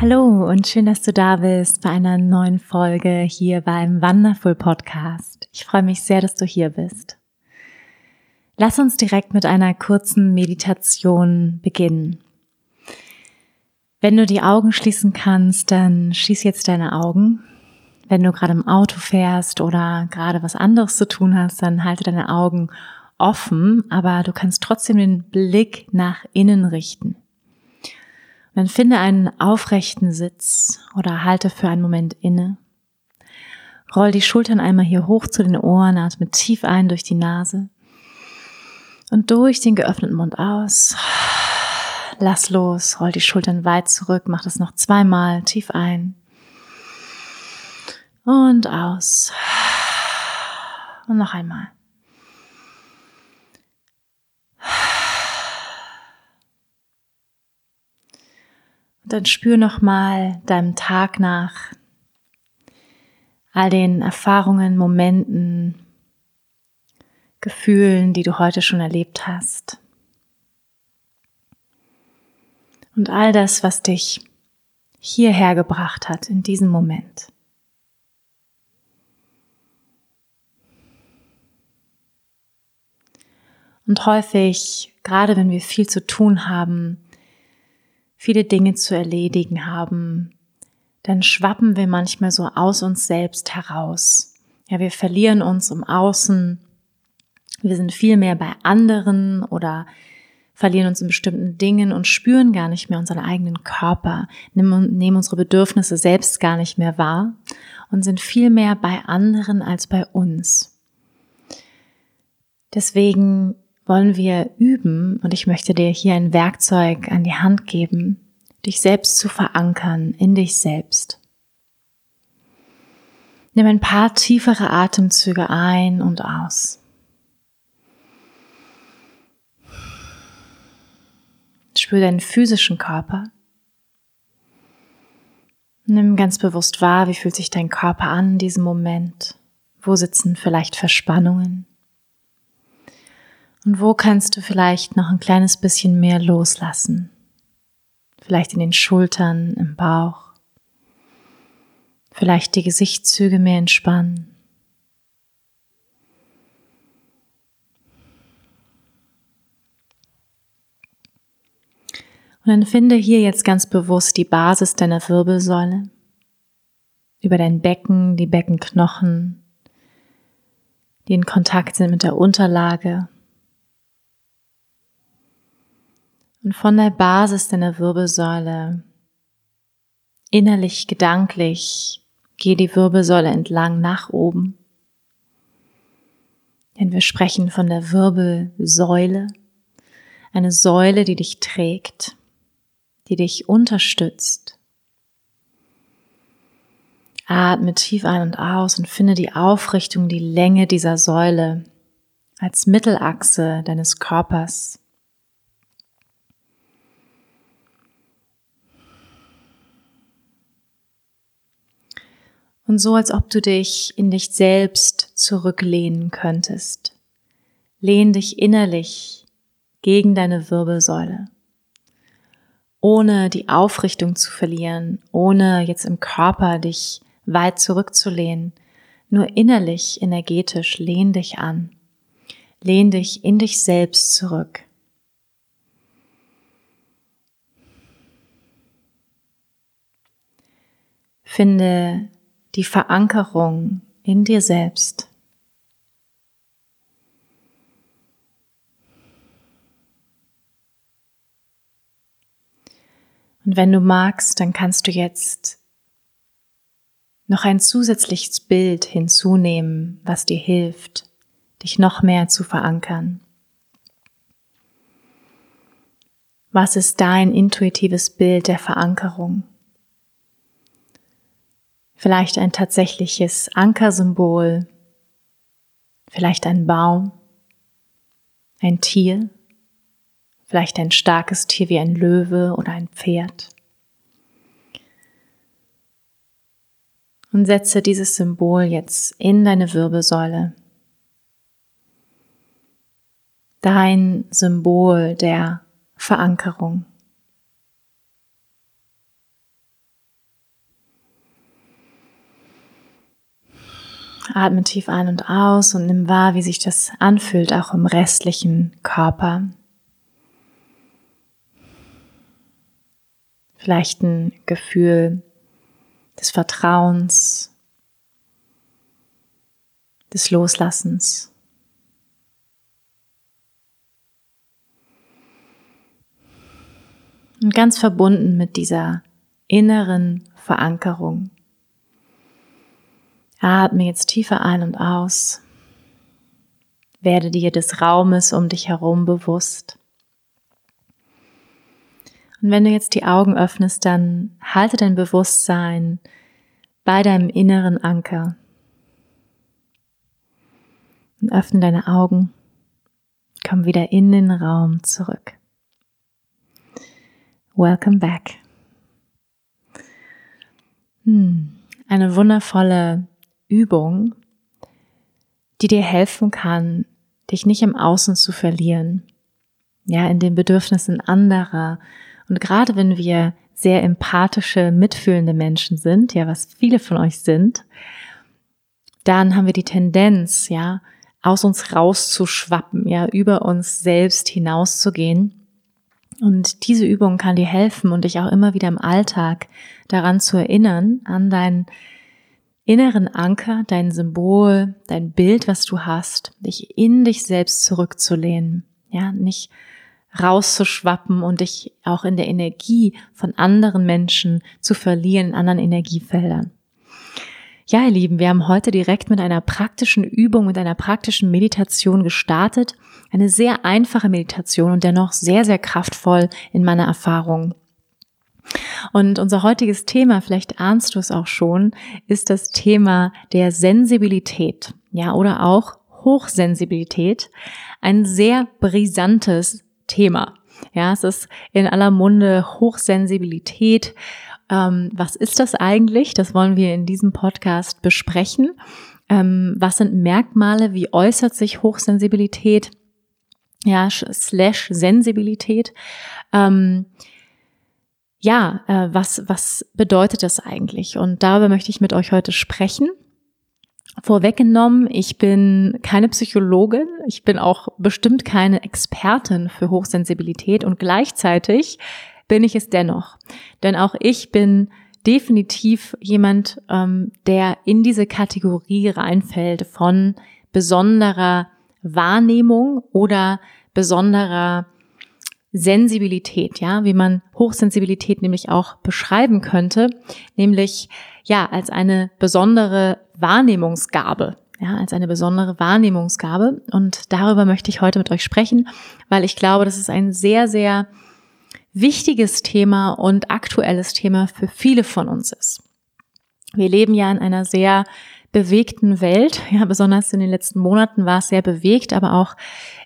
Hallo und schön, dass du da bist bei einer neuen Folge hier beim Wonderful Podcast. Ich freue mich sehr, dass du hier bist. Lass uns direkt mit einer kurzen Meditation beginnen. Wenn du die Augen schließen kannst, dann schließ jetzt deine Augen. Wenn du gerade im Auto fährst oder gerade was anderes zu tun hast, dann halte deine Augen offen, aber du kannst trotzdem den Blick nach innen richten. Dann finde einen aufrechten Sitz oder halte für einen Moment inne. Roll die Schultern einmal hier hoch zu den Ohren, atme tief ein durch die Nase und durch den geöffneten Mund aus. Lass los, roll die Schultern weit zurück, mach das noch zweimal, tief ein und aus. Und noch einmal. Dann spür nochmal deinem Tag nach, all den Erfahrungen, Momenten, Gefühlen, die du heute schon erlebt hast. Und all das, was dich hierher gebracht hat in diesem Moment. Und häufig, gerade wenn wir viel zu tun haben, viele Dinge zu erledigen haben, dann schwappen wir manchmal so aus uns selbst heraus. Ja, wir verlieren uns im Außen. Wir sind viel mehr bei anderen oder verlieren uns in bestimmten Dingen und spüren gar nicht mehr unseren eigenen Körper, nehmen, unsere Bedürfnisse selbst gar nicht mehr wahr und sind viel mehr bei anderen als bei uns. Deswegen wollen wir üben und ich möchte dir hier ein Werkzeug an die Hand geben, dich selbst zu verankern in dich selbst. Nimm ein paar tiefere Atemzüge ein und aus. Spür deinen physischen Körper. Nimm ganz bewusst wahr, wie fühlt sich dein Körper an in diesem Moment. Wo sitzen vielleicht Verspannungen? Und wo kannst du vielleicht noch ein kleines bisschen mehr loslassen? Vielleicht in den Schultern, im Bauch. Vielleicht die Gesichtszüge mehr entspannen. Und dann finde hier jetzt ganz bewusst die Basis deiner Wirbelsäule, über dein Becken, die Beckenknochen, die in Kontakt sind mit der Unterlage Und von der Basis deiner Wirbelsäule innerlich, gedanklich, geh die Wirbelsäule entlang nach oben. Denn wir sprechen von der Wirbelsäule, eine Säule, die dich trägt, die dich unterstützt. Atme tief ein und aus und finde die Aufrichtung, die Länge dieser Säule als Mittelachse deines Körpers. Und so, als ob du dich in dich selbst zurücklehnen könntest. Lehn dich innerlich gegen deine Wirbelsäule, ohne die Aufrichtung zu verlieren, ohne jetzt im Körper dich weit zurückzulehnen, nur innerlich, energetisch, lehn dich an. Lehn dich in dich selbst zurück. Finde die Verankerung in dir selbst. Und wenn du magst, dann kannst du jetzt noch ein zusätzliches Bild hinzunehmen, was dir hilft, dich noch mehr zu verankern. Was ist dein intuitives Bild der Verankerung? Vielleicht ein tatsächliches Ankersymbol, vielleicht ein Baum, ein Tier, vielleicht ein starkes Tier wie ein Löwe oder ein Pferd. Und setze dieses Symbol jetzt in deine Wirbelsäule. Dein Symbol der Verankerung. Atme tief ein und aus und nimm wahr, wie sich das anfühlt, auch im restlichen Körper. Vielleicht ein Gefühl des Vertrauens, des Loslassens. Und ganz verbunden mit dieser inneren Verankerung Atme jetzt tiefer ein und aus. Werde dir des Raumes um dich herum bewusst. Und wenn du jetzt die Augen öffnest, dann halte dein Bewusstsein bei deinem inneren Anker. Und öffne deine Augen. Komm wieder in den Raum zurück. Welcome back. Hm, eine wundervolle Übung, die dir helfen kann, dich nicht im Außen zu verlieren, ja, in den Bedürfnissen anderer. Und gerade wenn wir sehr empathische, mitfühlende Menschen sind, ja, was viele von euch sind, dann haben wir die Tendenz, ja, aus uns rauszuschwappen, ja, über uns selbst hinauszugehen. Und diese Übung kann dir helfen und dich auch immer wieder im Alltag daran zu erinnern, an dein inneren Anker, dein Symbol, dein Bild, was du hast, dich in dich selbst zurückzulehnen, ja, nicht rauszuschwappen und dich auch in der Energie von anderen Menschen zu verlieren, in anderen Energiefeldern. Ja, ihr Lieben, wir haben heute direkt mit einer praktischen Übung, mit einer praktischen Meditation gestartet. Eine sehr einfache Meditation und dennoch sehr, sehr kraftvoll in meiner Erfahrung. Und unser heutiges Thema, vielleicht ahnst du es auch schon, ist das Thema der Sensibilität, ja, oder auch Hochsensibilität. Ein sehr brisantes Thema. Ja, es ist in aller Munde Hochsensibilität. Ähm, was ist das eigentlich? Das wollen wir in diesem Podcast besprechen. Ähm, was sind Merkmale? Wie äußert sich Hochsensibilität? Ja, slash Sensibilität. Ähm, ja, äh, was, was bedeutet das eigentlich? Und darüber möchte ich mit euch heute sprechen. Vorweggenommen, ich bin keine Psychologin, ich bin auch bestimmt keine Expertin für Hochsensibilität und gleichzeitig bin ich es dennoch. Denn auch ich bin definitiv jemand, ähm, der in diese Kategorie reinfällt von besonderer Wahrnehmung oder besonderer Sensibilität, ja, wie man Hochsensibilität nämlich auch beschreiben könnte, nämlich ja, als eine besondere Wahrnehmungsgabe, ja, als eine besondere Wahrnehmungsgabe und darüber möchte ich heute mit euch sprechen, weil ich glaube, das ist ein sehr sehr wichtiges Thema und aktuelles Thema für viele von uns ist. Wir leben ja in einer sehr bewegten Welt, ja, besonders in den letzten Monaten war es sehr bewegt, aber auch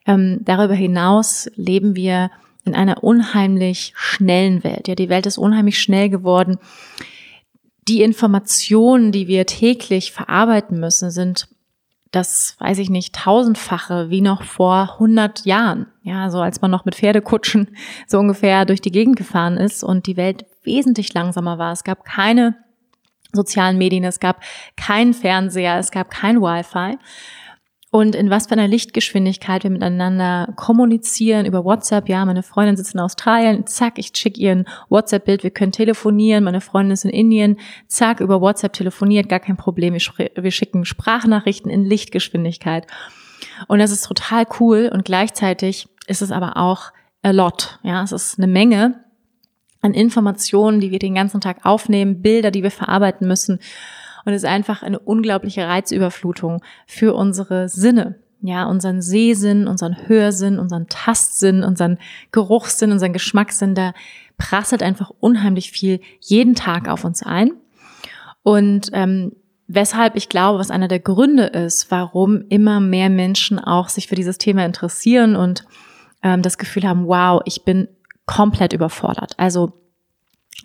ähm, darüber hinaus leben wir in einer unheimlich schnellen Welt. Ja, die Welt ist unheimlich schnell geworden. Die Informationen, die wir täglich verarbeiten müssen, sind das, weiß ich nicht, tausendfache wie noch vor 100 Jahren. Ja, so als man noch mit Pferdekutschen so ungefähr durch die Gegend gefahren ist und die Welt wesentlich langsamer war. Es gab keine sozialen Medien, es gab keinen Fernseher, es gab kein Wi-Fi und in was für einer Lichtgeschwindigkeit wir miteinander kommunizieren über WhatsApp. Ja, meine Freundin sitzt in Australien, zack, ich schicke ihr ein WhatsApp-Bild, wir können telefonieren. Meine Freundin ist in Indien, zack, über WhatsApp telefoniert, gar kein Problem. Wir schicken Sprachnachrichten in Lichtgeschwindigkeit. Und das ist total cool und gleichzeitig ist es aber auch a lot. Ja, es ist eine Menge an Informationen, die wir den ganzen Tag aufnehmen, Bilder, die wir verarbeiten müssen. Und es ist einfach eine unglaubliche Reizüberflutung für unsere Sinne. ja, unseren Sehsinn, unseren Hörsinn, unseren Tastsinn, unseren Geruchssinn, unseren Geschmackssinn, da prasselt einfach unheimlich viel jeden Tag auf uns ein. Und ähm, weshalb ich glaube, was einer der Gründe ist, warum immer mehr Menschen auch sich für dieses Thema interessieren und ähm, das Gefühl haben, wow, ich bin komplett überfordert. Also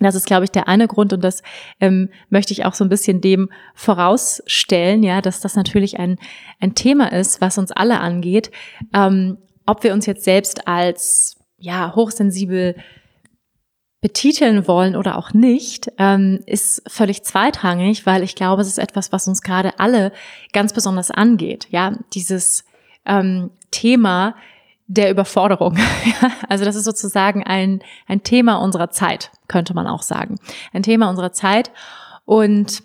das ist, glaube ich, der eine Grund und das ähm, möchte ich auch so ein bisschen dem vorausstellen, ja, dass das natürlich ein, ein Thema ist, was uns alle angeht. Ähm, ob wir uns jetzt selbst als ja hochsensibel betiteln wollen oder auch nicht, ähm, ist völlig zweitrangig, weil ich glaube, es ist etwas, was uns gerade alle ganz besonders angeht. Ja, dieses ähm, Thema der Überforderung. also das ist sozusagen ein, ein Thema unserer Zeit, könnte man auch sagen. Ein Thema unserer Zeit und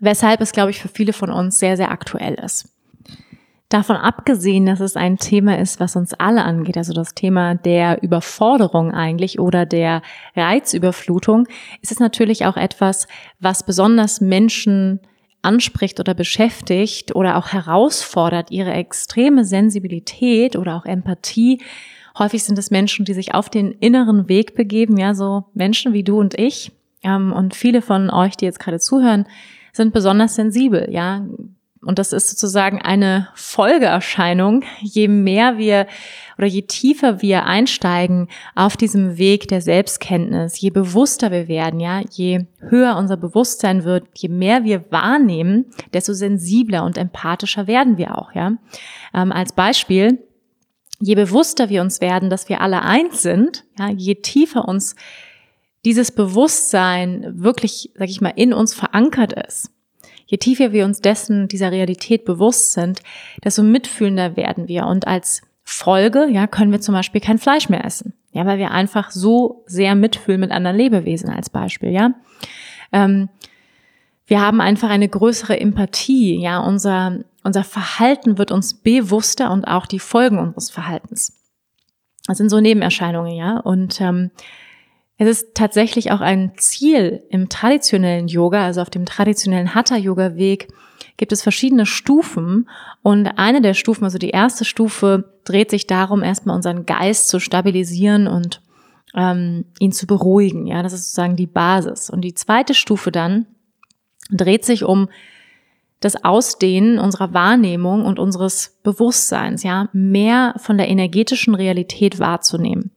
weshalb es, glaube ich, für viele von uns sehr, sehr aktuell ist. Davon abgesehen, dass es ein Thema ist, was uns alle angeht, also das Thema der Überforderung eigentlich oder der Reizüberflutung, ist es natürlich auch etwas, was besonders Menschen anspricht oder beschäftigt oder auch herausfordert, ihre extreme Sensibilität oder auch Empathie. Häufig sind es Menschen, die sich auf den inneren Weg begeben, ja, so Menschen wie du und ich. Ähm, und viele von euch, die jetzt gerade zuhören, sind besonders sensibel, ja, und das ist sozusagen eine Folgeerscheinung, je mehr wir oder je tiefer wir einsteigen auf diesem Weg der Selbstkenntnis, je bewusster wir werden, ja, je höher unser Bewusstsein wird, je mehr wir wahrnehmen, desto sensibler und empathischer werden wir auch, ja. Ähm, als Beispiel, je bewusster wir uns werden, dass wir alle eins sind, ja, je tiefer uns dieses Bewusstsein wirklich, sag ich mal, in uns verankert ist, Je tiefer wir uns dessen, dieser Realität bewusst sind, desto mitfühlender werden wir. Und als Folge, ja, können wir zum Beispiel kein Fleisch mehr essen. Ja, weil wir einfach so sehr mitfühlen mit anderen Lebewesen als Beispiel, ja. Ähm, wir haben einfach eine größere Empathie, ja. Unser, unser Verhalten wird uns bewusster und auch die Folgen unseres Verhaltens. Das sind so Nebenerscheinungen, ja. Und ähm, es ist tatsächlich auch ein Ziel im traditionellen Yoga, also auf dem traditionellen Hatha-Yoga-Weg, gibt es verschiedene Stufen und eine der Stufen, also die erste Stufe, dreht sich darum, erstmal unseren Geist zu stabilisieren und ähm, ihn zu beruhigen. Ja, das ist sozusagen die Basis. Und die zweite Stufe dann dreht sich um das Ausdehnen unserer Wahrnehmung und unseres Bewusstseins, ja, mehr von der energetischen Realität wahrzunehmen.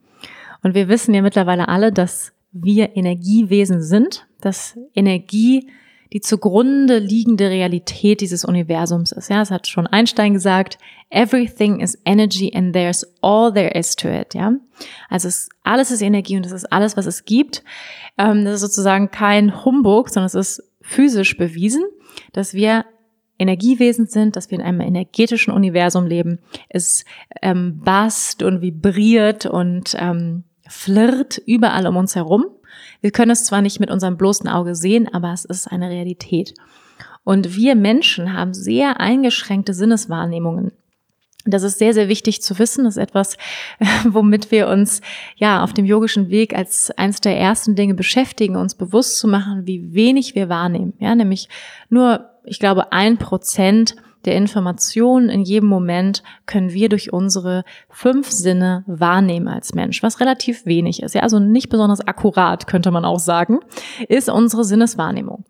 Und wir wissen ja mittlerweile alle, dass wir Energiewesen sind, dass Energie die zugrunde liegende Realität dieses Universums ist. Ja, es hat schon Einstein gesagt, everything is energy and there's all there is to it. Ja, also es, alles ist Energie und es ist alles, was es gibt. Ähm, das ist sozusagen kein Humbug, sondern es ist physisch bewiesen, dass wir Energiewesen sind, dass wir in einem energetischen Universum leben. Es ähm, bast und vibriert und ähm, flirt überall um uns herum. Wir können es zwar nicht mit unserem bloßen Auge sehen, aber es ist eine Realität. Und wir Menschen haben sehr eingeschränkte Sinneswahrnehmungen. Das ist sehr, sehr wichtig zu wissen. Das ist etwas, womit wir uns ja auf dem yogischen Weg als eines der ersten Dinge beschäftigen, uns bewusst zu machen, wie wenig wir wahrnehmen. Ja, nämlich nur, ich glaube, ein Prozent der Informationen in jedem Moment können wir durch unsere fünf Sinne wahrnehmen als Mensch, was relativ wenig ist. Ja, also nicht besonders akkurat, könnte man auch sagen, ist unsere Sinneswahrnehmung.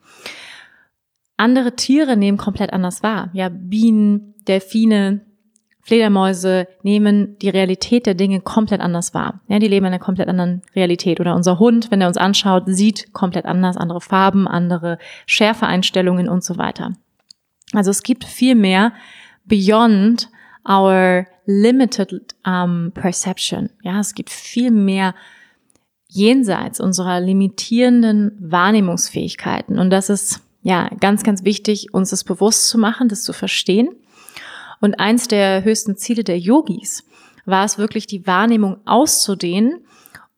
Andere Tiere nehmen komplett anders wahr. Ja, Bienen, Delfine, Fledermäuse nehmen die Realität der Dinge komplett anders wahr. Ja, die leben in einer komplett anderen Realität. Oder unser Hund, wenn er uns anschaut, sieht komplett anders, andere Farben, andere Schärfeeinstellungen und so weiter. Also es gibt viel mehr beyond our limited um, perception. Ja, es gibt viel mehr jenseits unserer limitierenden Wahrnehmungsfähigkeiten. Und das ist ja ganz, ganz wichtig, uns das bewusst zu machen, das zu verstehen. Und eins der höchsten Ziele der Yogis war es wirklich, die Wahrnehmung auszudehnen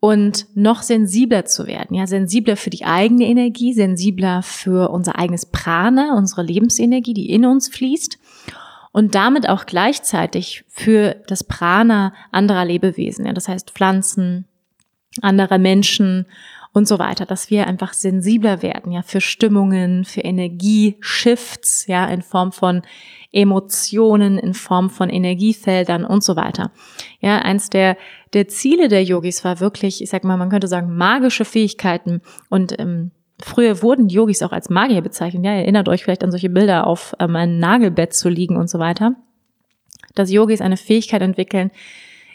und noch sensibler zu werden. Ja, sensibler für die eigene Energie, sensibler für unser eigenes Prana, unsere Lebensenergie, die in uns fließt und damit auch gleichzeitig für das Prana anderer Lebewesen. Ja, das heißt Pflanzen, anderer Menschen und so weiter, dass wir einfach sensibler werden, ja, für Stimmungen, für Energieshifts, ja, in Form von Emotionen, in Form von Energiefeldern und so weiter. Ja, eins der, der Ziele der Yogis war wirklich, ich sag mal, man könnte sagen, magische Fähigkeiten und ähm, Früher wurden Yogis auch als Magier bezeichnet. Ja, erinnert euch vielleicht an solche Bilder auf ähm, einem Nagelbett zu liegen und so weiter. Dass Yogis eine Fähigkeit entwickeln,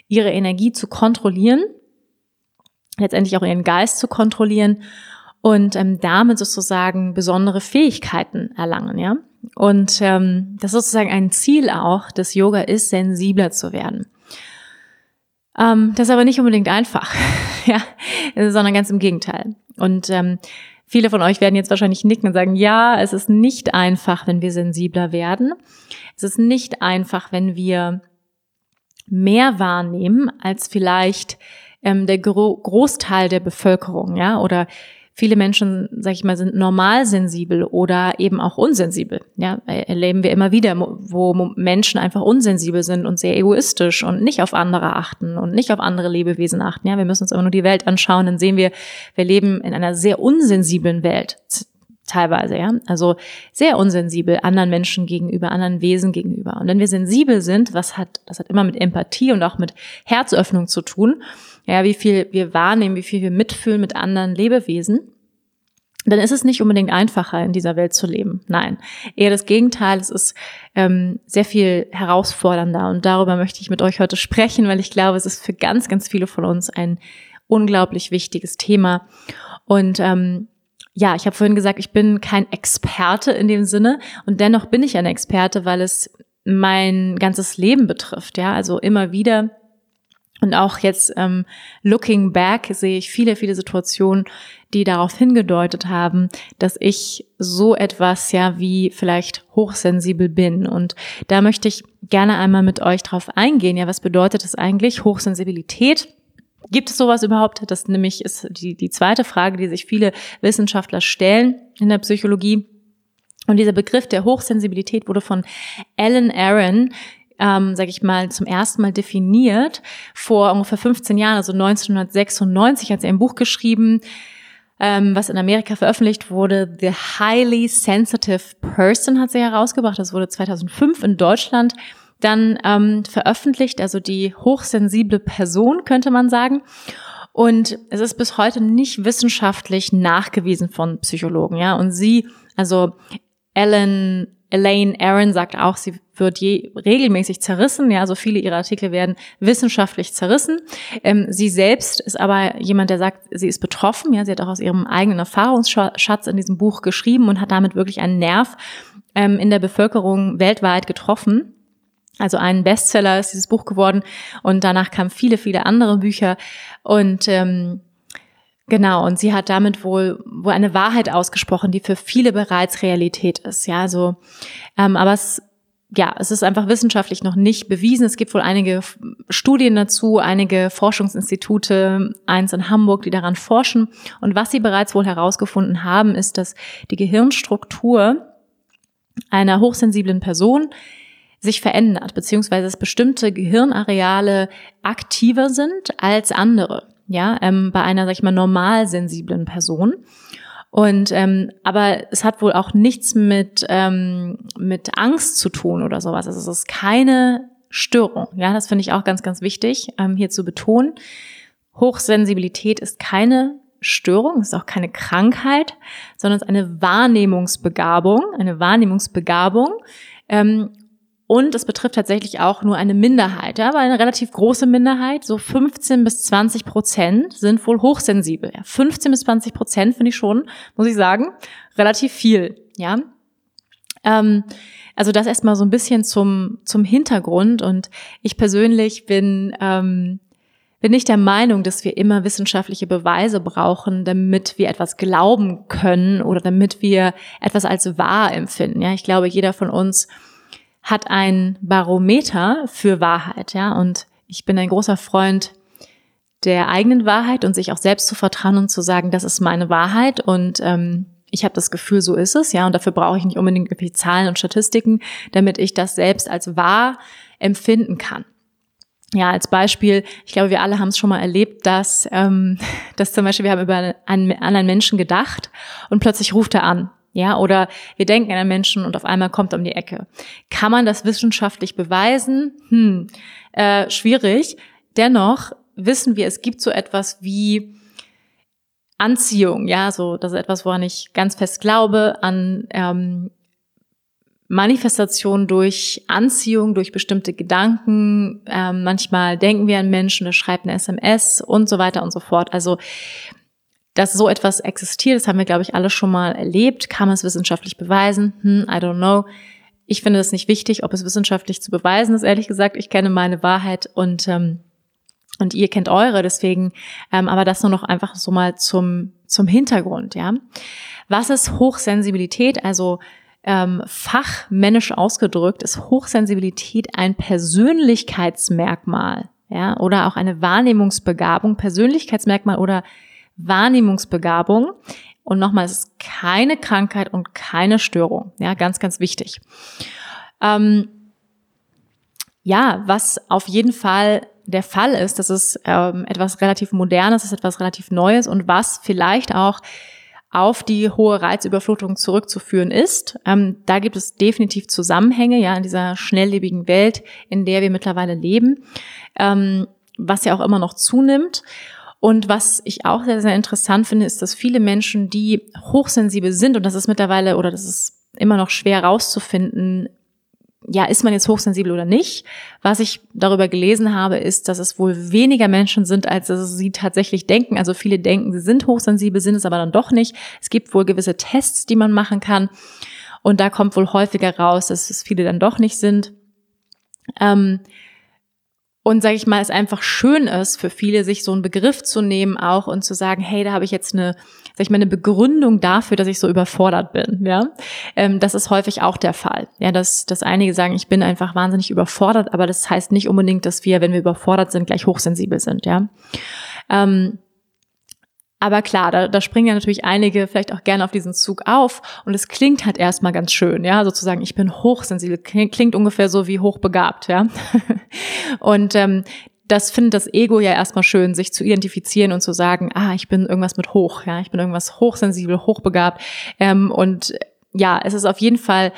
ihre Energie zu kontrollieren letztendlich auch ihren Geist zu kontrollieren und ähm, damit sozusagen besondere Fähigkeiten erlangen, ja. Und ähm, das ist sozusagen ein Ziel auch des Yoga ist, sensibler zu werden. Ähm, das ist aber nicht unbedingt einfach, ja, sondern ganz im Gegenteil. Und ähm, viele von euch werden jetzt wahrscheinlich nicken und sagen, ja, es ist nicht einfach, wenn wir sensibler werden. Es ist nicht einfach, wenn wir mehr wahrnehmen, als vielleicht ähm, der Gro Großteil der Bevölkerung, ja, oder viele Menschen, sag ich mal, sind normal sensibel oder eben auch unsensibel. Ja, erleben wir immer wieder, wo Menschen einfach unsensibel sind und sehr egoistisch und nicht auf andere achten und nicht auf andere Lebewesen achten. Ja, wir müssen uns immer nur die Welt anschauen, dann sehen wir, wir leben in einer sehr unsensiblen Welt teilweise, ja. Also sehr unsensibel anderen Menschen gegenüber, anderen Wesen gegenüber. Und wenn wir sensibel sind, was hat, das hat immer mit Empathie und auch mit Herzöffnung zu tun, ja, wie viel wir wahrnehmen, wie viel wir mitfühlen mit anderen Lebewesen, dann ist es nicht unbedingt einfacher, in dieser Welt zu leben. Nein, eher das Gegenteil. Es ist ähm, sehr viel herausfordernder und darüber möchte ich mit euch heute sprechen, weil ich glaube, es ist für ganz, ganz viele von uns ein unglaublich wichtiges Thema. Und ähm, ja, ich habe vorhin gesagt, ich bin kein Experte in dem Sinne und dennoch bin ich ein Experte, weil es mein ganzes Leben betrifft. Ja, also immer wieder und auch jetzt ähm, looking back sehe ich viele, viele Situationen, die darauf hingedeutet haben, dass ich so etwas ja wie vielleicht hochsensibel bin. Und da möchte ich gerne einmal mit euch drauf eingehen. Ja, was bedeutet das eigentlich? Hochsensibilität Gibt es sowas überhaupt? Das nämlich ist die, die zweite Frage, die sich viele Wissenschaftler stellen in der Psychologie. Und dieser Begriff der Hochsensibilität wurde von Alan Aaron ähm, sage ich mal, zum ersten Mal definiert vor ungefähr 15 Jahren, also 1996 hat sie ein Buch geschrieben, ähm, was in Amerika veröffentlicht wurde. The Highly Sensitive Person hat sie herausgebracht. Das wurde 2005 in Deutschland dann ähm, veröffentlicht, also die hochsensible Person, könnte man sagen. Und es ist bis heute nicht wissenschaftlich nachgewiesen von Psychologen, ja. Und sie, also Ellen, Elaine Aaron sagt auch, sie wird je regelmäßig zerrissen. Ja, so viele ihrer Artikel werden wissenschaftlich zerrissen. Ähm, sie selbst ist aber jemand, der sagt, sie ist betroffen. Ja, sie hat auch aus ihrem eigenen Erfahrungsschatz in diesem Buch geschrieben und hat damit wirklich einen Nerv ähm, in der Bevölkerung weltweit getroffen. Also ein Bestseller ist dieses Buch geworden und danach kamen viele, viele andere Bücher und ähm, genau und sie hat damit wohl wohl eine Wahrheit ausgesprochen, die für viele bereits Realität ist. Ja, so ähm, aber es ja, es ist einfach wissenschaftlich noch nicht bewiesen. Es gibt wohl einige Studien dazu, einige Forschungsinstitute, eins in Hamburg, die daran forschen. Und was sie bereits wohl herausgefunden haben, ist, dass die Gehirnstruktur einer hochsensiblen Person sich verändert, beziehungsweise dass bestimmte Gehirnareale aktiver sind als andere. Ja, ähm, bei einer, sag ich mal, normal sensiblen Person. Und ähm, aber es hat wohl auch nichts mit ähm, mit Angst zu tun oder sowas. Also es ist keine Störung. Ja, das finde ich auch ganz ganz wichtig ähm, hier zu betonen. Hochsensibilität ist keine Störung, ist auch keine Krankheit, sondern es ist eine Wahrnehmungsbegabung, eine Wahrnehmungsbegabung. Ähm, und es betrifft tatsächlich auch nur eine Minderheit, aber eine relativ große Minderheit, so 15 bis 20 Prozent sind wohl hochsensibel. Ja, 15 bis 20 Prozent finde ich schon, muss ich sagen, relativ viel, ja. Ähm, also das erstmal so ein bisschen zum, zum Hintergrund. Und ich persönlich bin, ähm, bin nicht der Meinung, dass wir immer wissenschaftliche Beweise brauchen, damit wir etwas glauben können oder damit wir etwas als wahr empfinden. Ja, ich glaube, jeder von uns hat ein Barometer für Wahrheit, ja. Und ich bin ein großer Freund der eigenen Wahrheit und sich auch selbst zu vertrauen und zu sagen, das ist meine Wahrheit und ähm, ich habe das Gefühl, so ist es, ja, und dafür brauche ich nicht unbedingt irgendwie Zahlen und Statistiken, damit ich das selbst als wahr empfinden kann. Ja, als Beispiel, ich glaube, wir alle haben es schon mal erlebt, dass, ähm, dass zum Beispiel wir haben über einen anderen Menschen gedacht und plötzlich ruft er an. Ja, oder wir denken an einen Menschen und auf einmal kommt er um die Ecke. Kann man das wissenschaftlich beweisen? Hm, äh, schwierig. Dennoch wissen wir, es gibt so etwas wie Anziehung, ja, so das ist etwas, woran ich ganz fest glaube, an ähm, Manifestation durch Anziehung, durch bestimmte Gedanken. Ähm, manchmal denken wir an Menschen, der schreibt eine SMS und so weiter und so fort. Also, dass so etwas existiert, das haben wir, glaube ich, alle schon mal erlebt. Kann man es wissenschaftlich beweisen? Hm, I don't know. Ich finde es nicht wichtig, ob es wissenschaftlich zu beweisen ist, ehrlich gesagt. Ich kenne meine Wahrheit und ähm, und ihr kennt eure, deswegen, ähm, aber das nur noch einfach so mal zum, zum Hintergrund, ja. Was ist Hochsensibilität? Also ähm, fachmännisch ausgedrückt ist Hochsensibilität ein Persönlichkeitsmerkmal, ja, oder auch eine Wahrnehmungsbegabung, Persönlichkeitsmerkmal oder Wahrnehmungsbegabung. Und nochmal, es ist keine Krankheit und keine Störung, ja, ganz, ganz wichtig. Ähm, ja, was auf jeden Fall der Fall ist, das ist ähm, etwas relativ Modernes, das ist etwas relativ Neues und was vielleicht auch auf die hohe Reizüberflutung zurückzuführen ist. Ähm, da gibt es definitiv Zusammenhänge, ja, in dieser schnelllebigen Welt, in der wir mittlerweile leben, ähm, was ja auch immer noch zunimmt. Und was ich auch sehr, sehr interessant finde, ist, dass viele Menschen, die hochsensibel sind, und das ist mittlerweile oder das ist immer noch schwer rauszufinden, ja, ist man jetzt hochsensibel oder nicht? Was ich darüber gelesen habe, ist, dass es wohl weniger Menschen sind, als sie tatsächlich denken. Also viele denken, sie sind hochsensibel, sind es aber dann doch nicht. Es gibt wohl gewisse Tests, die man machen kann. Und da kommt wohl häufiger raus, dass es viele dann doch nicht sind. Ähm, und sage ich mal, es einfach schön ist für viele, sich so einen Begriff zu nehmen auch und zu sagen, hey, da habe ich jetzt eine, sag ich mal, eine Begründung dafür, dass ich so überfordert bin. Ja, ähm, das ist häufig auch der Fall. Ja, dass, dass einige sagen, ich bin einfach wahnsinnig überfordert, aber das heißt nicht unbedingt, dass wir, wenn wir überfordert sind, gleich hochsensibel sind. Ja. Ähm, aber klar, da, da springen ja natürlich einige vielleicht auch gerne auf diesen Zug auf und es klingt halt erstmal ganz schön, ja, sozusagen, ich bin hochsensibel, klingt, ungefähr so wie hochbegabt, ja. und ähm, das findet das Ego ja erstmal schön, sich zu identifizieren und zu sagen, ah, ich bin irgendwas mit hoch, ja, ich bin irgendwas hochsensibel, hochbegabt. Ähm, und ja, es ist auf jeden Fall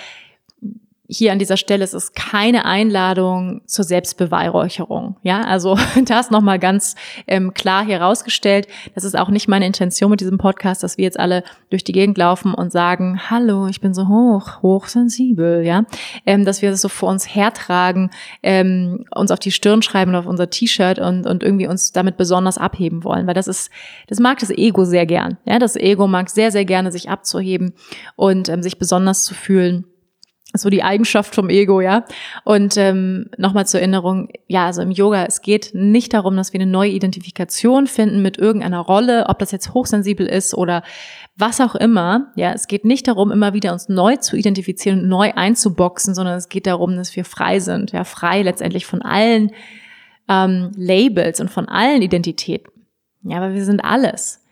hier an dieser Stelle, es ist keine Einladung zur Selbstbeweihräucherung. Ja, also das nochmal ganz ähm, klar hier rausgestellt. Das ist auch nicht meine Intention mit diesem Podcast, dass wir jetzt alle durch die Gegend laufen und sagen, hallo, ich bin so hoch, hochsensibel, ja. Ähm, dass wir das so vor uns hertragen, ähm, uns auf die Stirn schreiben oder auf unser T-Shirt und, und irgendwie uns damit besonders abheben wollen. Weil das ist, das mag das Ego sehr gern. Ja, das Ego mag sehr, sehr gerne, sich abzuheben und ähm, sich besonders zu fühlen so die Eigenschaft vom Ego, ja. Und ähm, nochmal zur Erinnerung, ja, also im Yoga, es geht nicht darum, dass wir eine neue Identifikation finden mit irgendeiner Rolle, ob das jetzt hochsensibel ist oder was auch immer. Ja, es geht nicht darum, immer wieder uns neu zu identifizieren neu einzuboxen, sondern es geht darum, dass wir frei sind, ja, frei letztendlich von allen ähm, Labels und von allen Identitäten. Ja, aber wir sind alles.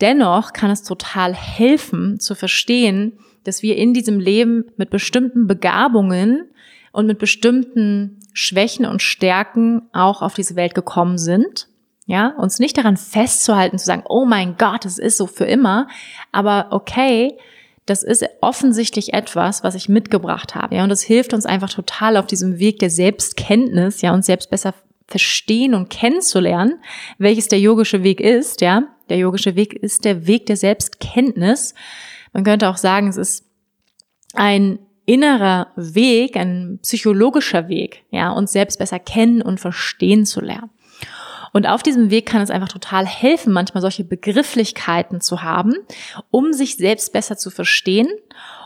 Dennoch kann es total helfen zu verstehen, dass wir in diesem Leben mit bestimmten Begabungen und mit bestimmten Schwächen und Stärken auch auf diese Welt gekommen sind. Ja, uns nicht daran festzuhalten, zu sagen, oh mein Gott, es ist so für immer. Aber okay, das ist offensichtlich etwas, was ich mitgebracht habe. Ja, und das hilft uns einfach total auf diesem Weg der Selbstkenntnis, ja, uns selbst besser verstehen und kennenzulernen, welches der yogische Weg ist, ja. Der yogische Weg ist der Weg der Selbstkenntnis. Man könnte auch sagen, es ist ein innerer Weg, ein psychologischer Weg, ja, uns selbst besser kennen und verstehen zu lernen. Und auf diesem Weg kann es einfach total helfen, manchmal solche Begrifflichkeiten zu haben, um sich selbst besser zu verstehen,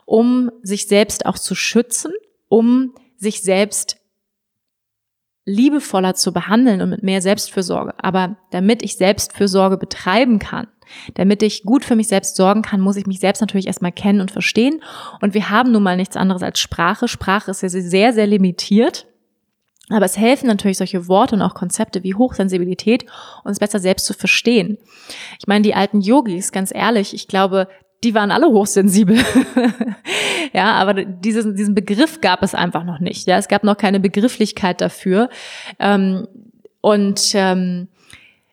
um sich selbst auch zu schützen, um sich selbst liebevoller zu behandeln und mit mehr Selbstfürsorge. Aber damit ich Selbstfürsorge betreiben kann, damit ich gut für mich selbst sorgen kann, muss ich mich selbst natürlich erstmal kennen und verstehen. Und wir haben nun mal nichts anderes als Sprache. Sprache ist ja sehr, sehr limitiert. Aber es helfen natürlich solche Worte und auch Konzepte wie Hochsensibilität, uns besser selbst zu verstehen. Ich meine, die alten Yogis, ganz ehrlich, ich glaube, die waren alle hochsensibel. ja, aber dieses, diesen Begriff gab es einfach noch nicht. Ja, es gab noch keine Begrifflichkeit dafür. Ähm, Und ähm,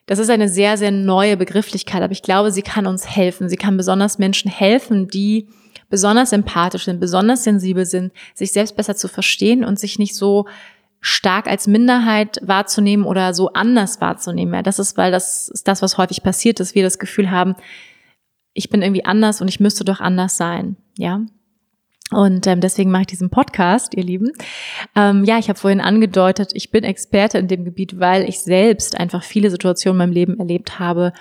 das ist eine sehr, sehr neue Begrifflichkeit, aber ich glaube, sie kann uns helfen. Sie kann besonders Menschen helfen, die besonders empathisch sind, besonders sensibel sind, sich selbst besser zu verstehen und sich nicht so stark als Minderheit wahrzunehmen oder so anders wahrzunehmen. Ja, das ist, weil das ist das, was häufig passiert, dass wir das Gefühl haben, ich bin irgendwie anders und ich müsste doch anders sein. Ja. Und ähm, deswegen mache ich diesen Podcast, ihr Lieben. Ähm, ja, ich habe vorhin angedeutet, ich bin Experte in dem Gebiet, weil ich selbst einfach viele Situationen in meinem Leben erlebt habe,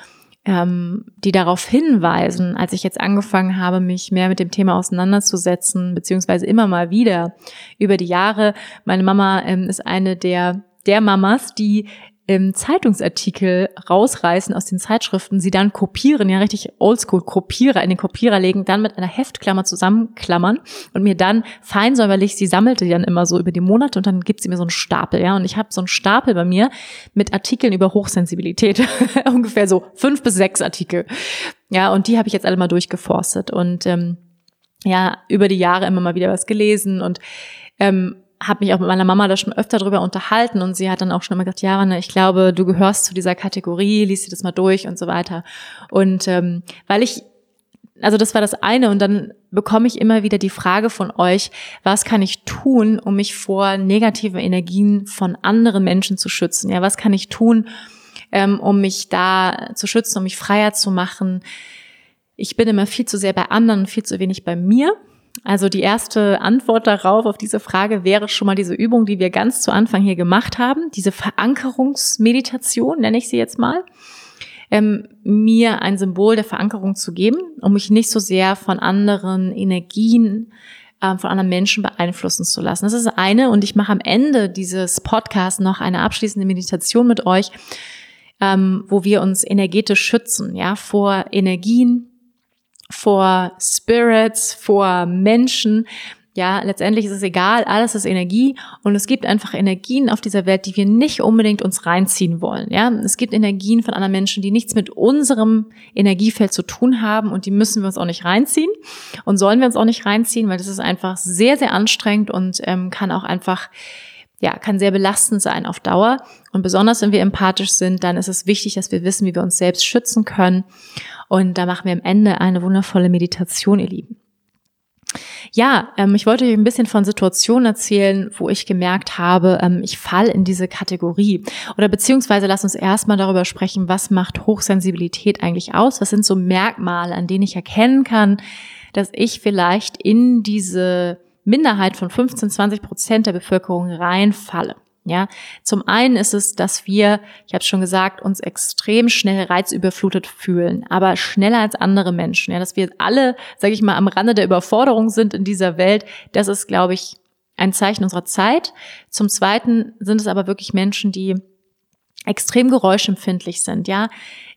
ähm, die darauf hinweisen, als ich jetzt angefangen habe, mich mehr mit dem Thema auseinanderzusetzen, beziehungsweise immer mal wieder über die Jahre. Meine Mama ähm, ist eine der der Mamas, die ähm, Zeitungsartikel rausreißen aus den Zeitschriften, sie dann kopieren, ja richtig oldschool Kopierer in den Kopierer legen, dann mit einer Heftklammer zusammenklammern und mir dann feinsäuberlich, sie sammelte dann immer so über die Monate und dann gibt sie mir so einen Stapel, ja. Und ich habe so einen Stapel bei mir mit Artikeln über Hochsensibilität, ungefähr so fünf bis sechs Artikel, ja. Und die habe ich jetzt alle mal durchgeforstet und ähm, ja über die Jahre immer mal wieder was gelesen und ähm, habe mich auch mit meiner Mama da schon öfter drüber unterhalten und sie hat dann auch schon immer gesagt, ja, Wanne, ich glaube, du gehörst zu dieser Kategorie, liest dir das mal durch und so weiter. Und ähm, weil ich, also das war das eine und dann bekomme ich immer wieder die Frage von euch, was kann ich tun, um mich vor negativen Energien von anderen Menschen zu schützen? Ja, was kann ich tun, ähm, um mich da zu schützen, um mich freier zu machen? Ich bin immer viel zu sehr bei anderen viel zu wenig bei mir. Also die erste Antwort darauf, auf diese Frage, wäre schon mal diese Übung, die wir ganz zu Anfang hier gemacht haben, diese Verankerungsmeditation, nenne ich sie jetzt mal, ähm, mir ein Symbol der Verankerung zu geben, um mich nicht so sehr von anderen Energien, ähm, von anderen Menschen beeinflussen zu lassen. Das ist eine und ich mache am Ende dieses Podcasts noch eine abschließende Meditation mit euch, ähm, wo wir uns energetisch schützen, ja, vor Energien, vor Spirits, vor Menschen. Ja, letztendlich ist es egal, alles ist Energie und es gibt einfach Energien auf dieser Welt, die wir nicht unbedingt uns reinziehen wollen. Ja, es gibt Energien von anderen Menschen, die nichts mit unserem Energiefeld zu tun haben und die müssen wir uns auch nicht reinziehen und sollen wir uns auch nicht reinziehen, weil das ist einfach sehr, sehr anstrengend und ähm, kann auch einfach ja, kann sehr belastend sein auf Dauer. Und besonders wenn wir empathisch sind, dann ist es wichtig, dass wir wissen, wie wir uns selbst schützen können. Und da machen wir am Ende eine wundervolle Meditation, ihr Lieben. Ja, ähm, ich wollte euch ein bisschen von Situationen erzählen, wo ich gemerkt habe, ähm, ich falle in diese Kategorie. Oder beziehungsweise lass uns erstmal darüber sprechen, was macht Hochsensibilität eigentlich aus? Was sind so Merkmale, an denen ich erkennen kann, dass ich vielleicht in diese Minderheit von 15, 20 Prozent der Bevölkerung reinfalle. Ja, zum einen ist es, dass wir, ich habe schon gesagt, uns extrem schnell reizüberflutet fühlen, aber schneller als andere Menschen. Ja, dass wir alle, sage ich mal, am Rande der Überforderung sind in dieser Welt. Das ist, glaube ich, ein Zeichen unserer Zeit. Zum zweiten sind es aber wirklich Menschen, die extrem geräuschempfindlich sind. Ja,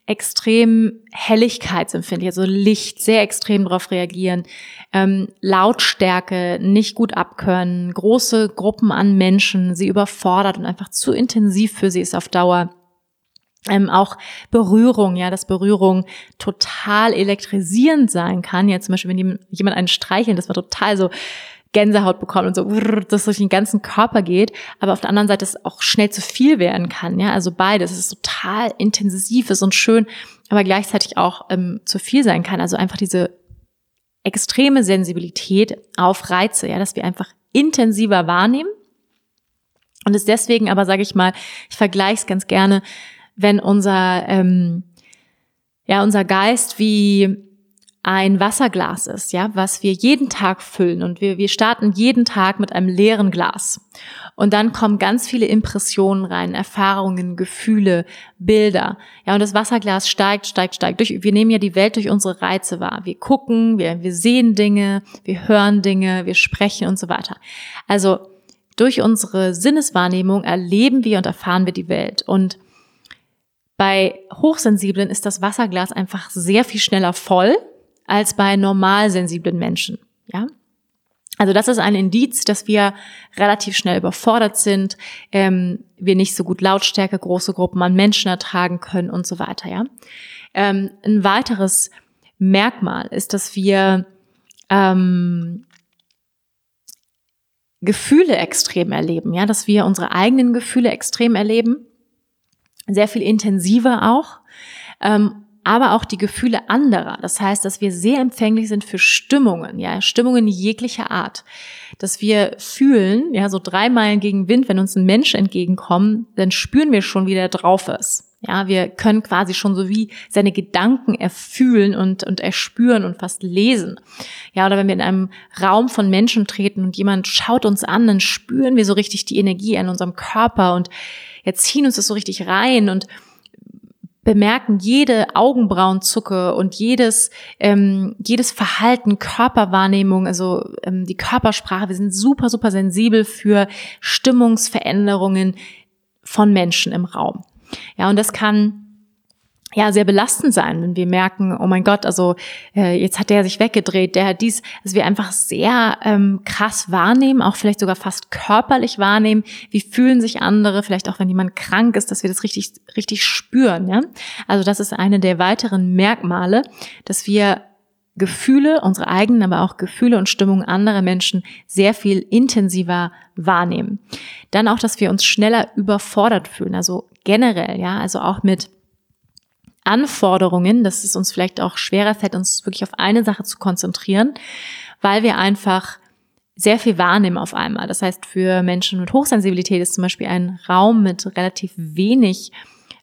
extrem helligkeitsempfindlich, also Licht, sehr extrem darauf reagieren, ähm, Lautstärke nicht gut abkönnen, große Gruppen an Menschen, sie überfordert und einfach zu intensiv für sie ist auf Dauer. Ähm, auch Berührung, ja, dass Berührung total elektrisierend sein kann. Ja, zum Beispiel, wenn jemand einen streicheln, das war total so Gänsehaut bekommt und so, dass durch den ganzen Körper geht, aber auf der anderen Seite es auch schnell zu viel werden kann. Ja, also beides. Es ist total intensiv ist und schön, aber gleichzeitig auch ähm, zu viel sein kann. Also einfach diese extreme Sensibilität auf Reize, ja, dass wir einfach intensiver wahrnehmen. Und es deswegen aber, sage ich mal, ich vergleiche es ganz gerne, wenn unser ähm, ja unser Geist wie ein Wasserglas ist, ja, was wir jeden Tag füllen und wir, wir starten jeden Tag mit einem leeren Glas. Und dann kommen ganz viele Impressionen rein, Erfahrungen, Gefühle, Bilder. Ja, und das Wasserglas steigt, steigt, steigt. Durch, wir nehmen ja die Welt durch unsere Reize wahr. Wir gucken, wir, wir sehen Dinge, wir hören Dinge, wir sprechen und so weiter. Also durch unsere Sinneswahrnehmung erleben wir und erfahren wir die Welt. Und bei Hochsensiblen ist das Wasserglas einfach sehr viel schneller voll als bei normal Menschen. Ja, also das ist ein Indiz, dass wir relativ schnell überfordert sind, ähm, wir nicht so gut Lautstärke, große Gruppen an Menschen ertragen können und so weiter. Ja, ähm, ein weiteres Merkmal ist, dass wir ähm, Gefühle extrem erleben, ja, dass wir unsere eigenen Gefühle extrem erleben sehr viel intensiver auch. Ähm, aber auch die Gefühle anderer. Das heißt, dass wir sehr empfänglich sind für Stimmungen, ja, Stimmungen jeglicher Art. Dass wir fühlen, ja, so drei Meilen gegen Wind, wenn uns ein Mensch entgegenkommt, dann spüren wir schon, wie der drauf ist. Ja, wir können quasi schon so wie seine Gedanken erfühlen und, und erspüren und fast lesen. Ja, oder wenn wir in einem Raum von Menschen treten und jemand schaut uns an, dann spüren wir so richtig die Energie an unserem Körper und jetzt ziehen uns das so richtig rein und bemerken jede Augenbrauenzucke und jedes, ähm, jedes Verhalten, Körperwahrnehmung, also ähm, die Körpersprache. Wir sind super, super sensibel für Stimmungsveränderungen von Menschen im Raum. Ja, und das kann ja sehr belastend sein, wenn wir merken, oh mein Gott, also äh, jetzt hat der sich weggedreht, der hat dies, also wir einfach sehr ähm, krass wahrnehmen, auch vielleicht sogar fast körperlich wahrnehmen, wie fühlen sich andere, vielleicht auch wenn jemand krank ist, dass wir das richtig richtig spüren, ja? Also das ist eine der weiteren Merkmale, dass wir Gefühle, unsere eigenen, aber auch Gefühle und Stimmungen anderer Menschen sehr viel intensiver wahrnehmen. Dann auch, dass wir uns schneller überfordert fühlen, also generell, ja, also auch mit Anforderungen, dass es uns vielleicht auch schwerer fällt, uns wirklich auf eine Sache zu konzentrieren, weil wir einfach sehr viel wahrnehmen auf einmal. Das heißt, für Menschen mit Hochsensibilität ist zum Beispiel ein Raum mit relativ wenig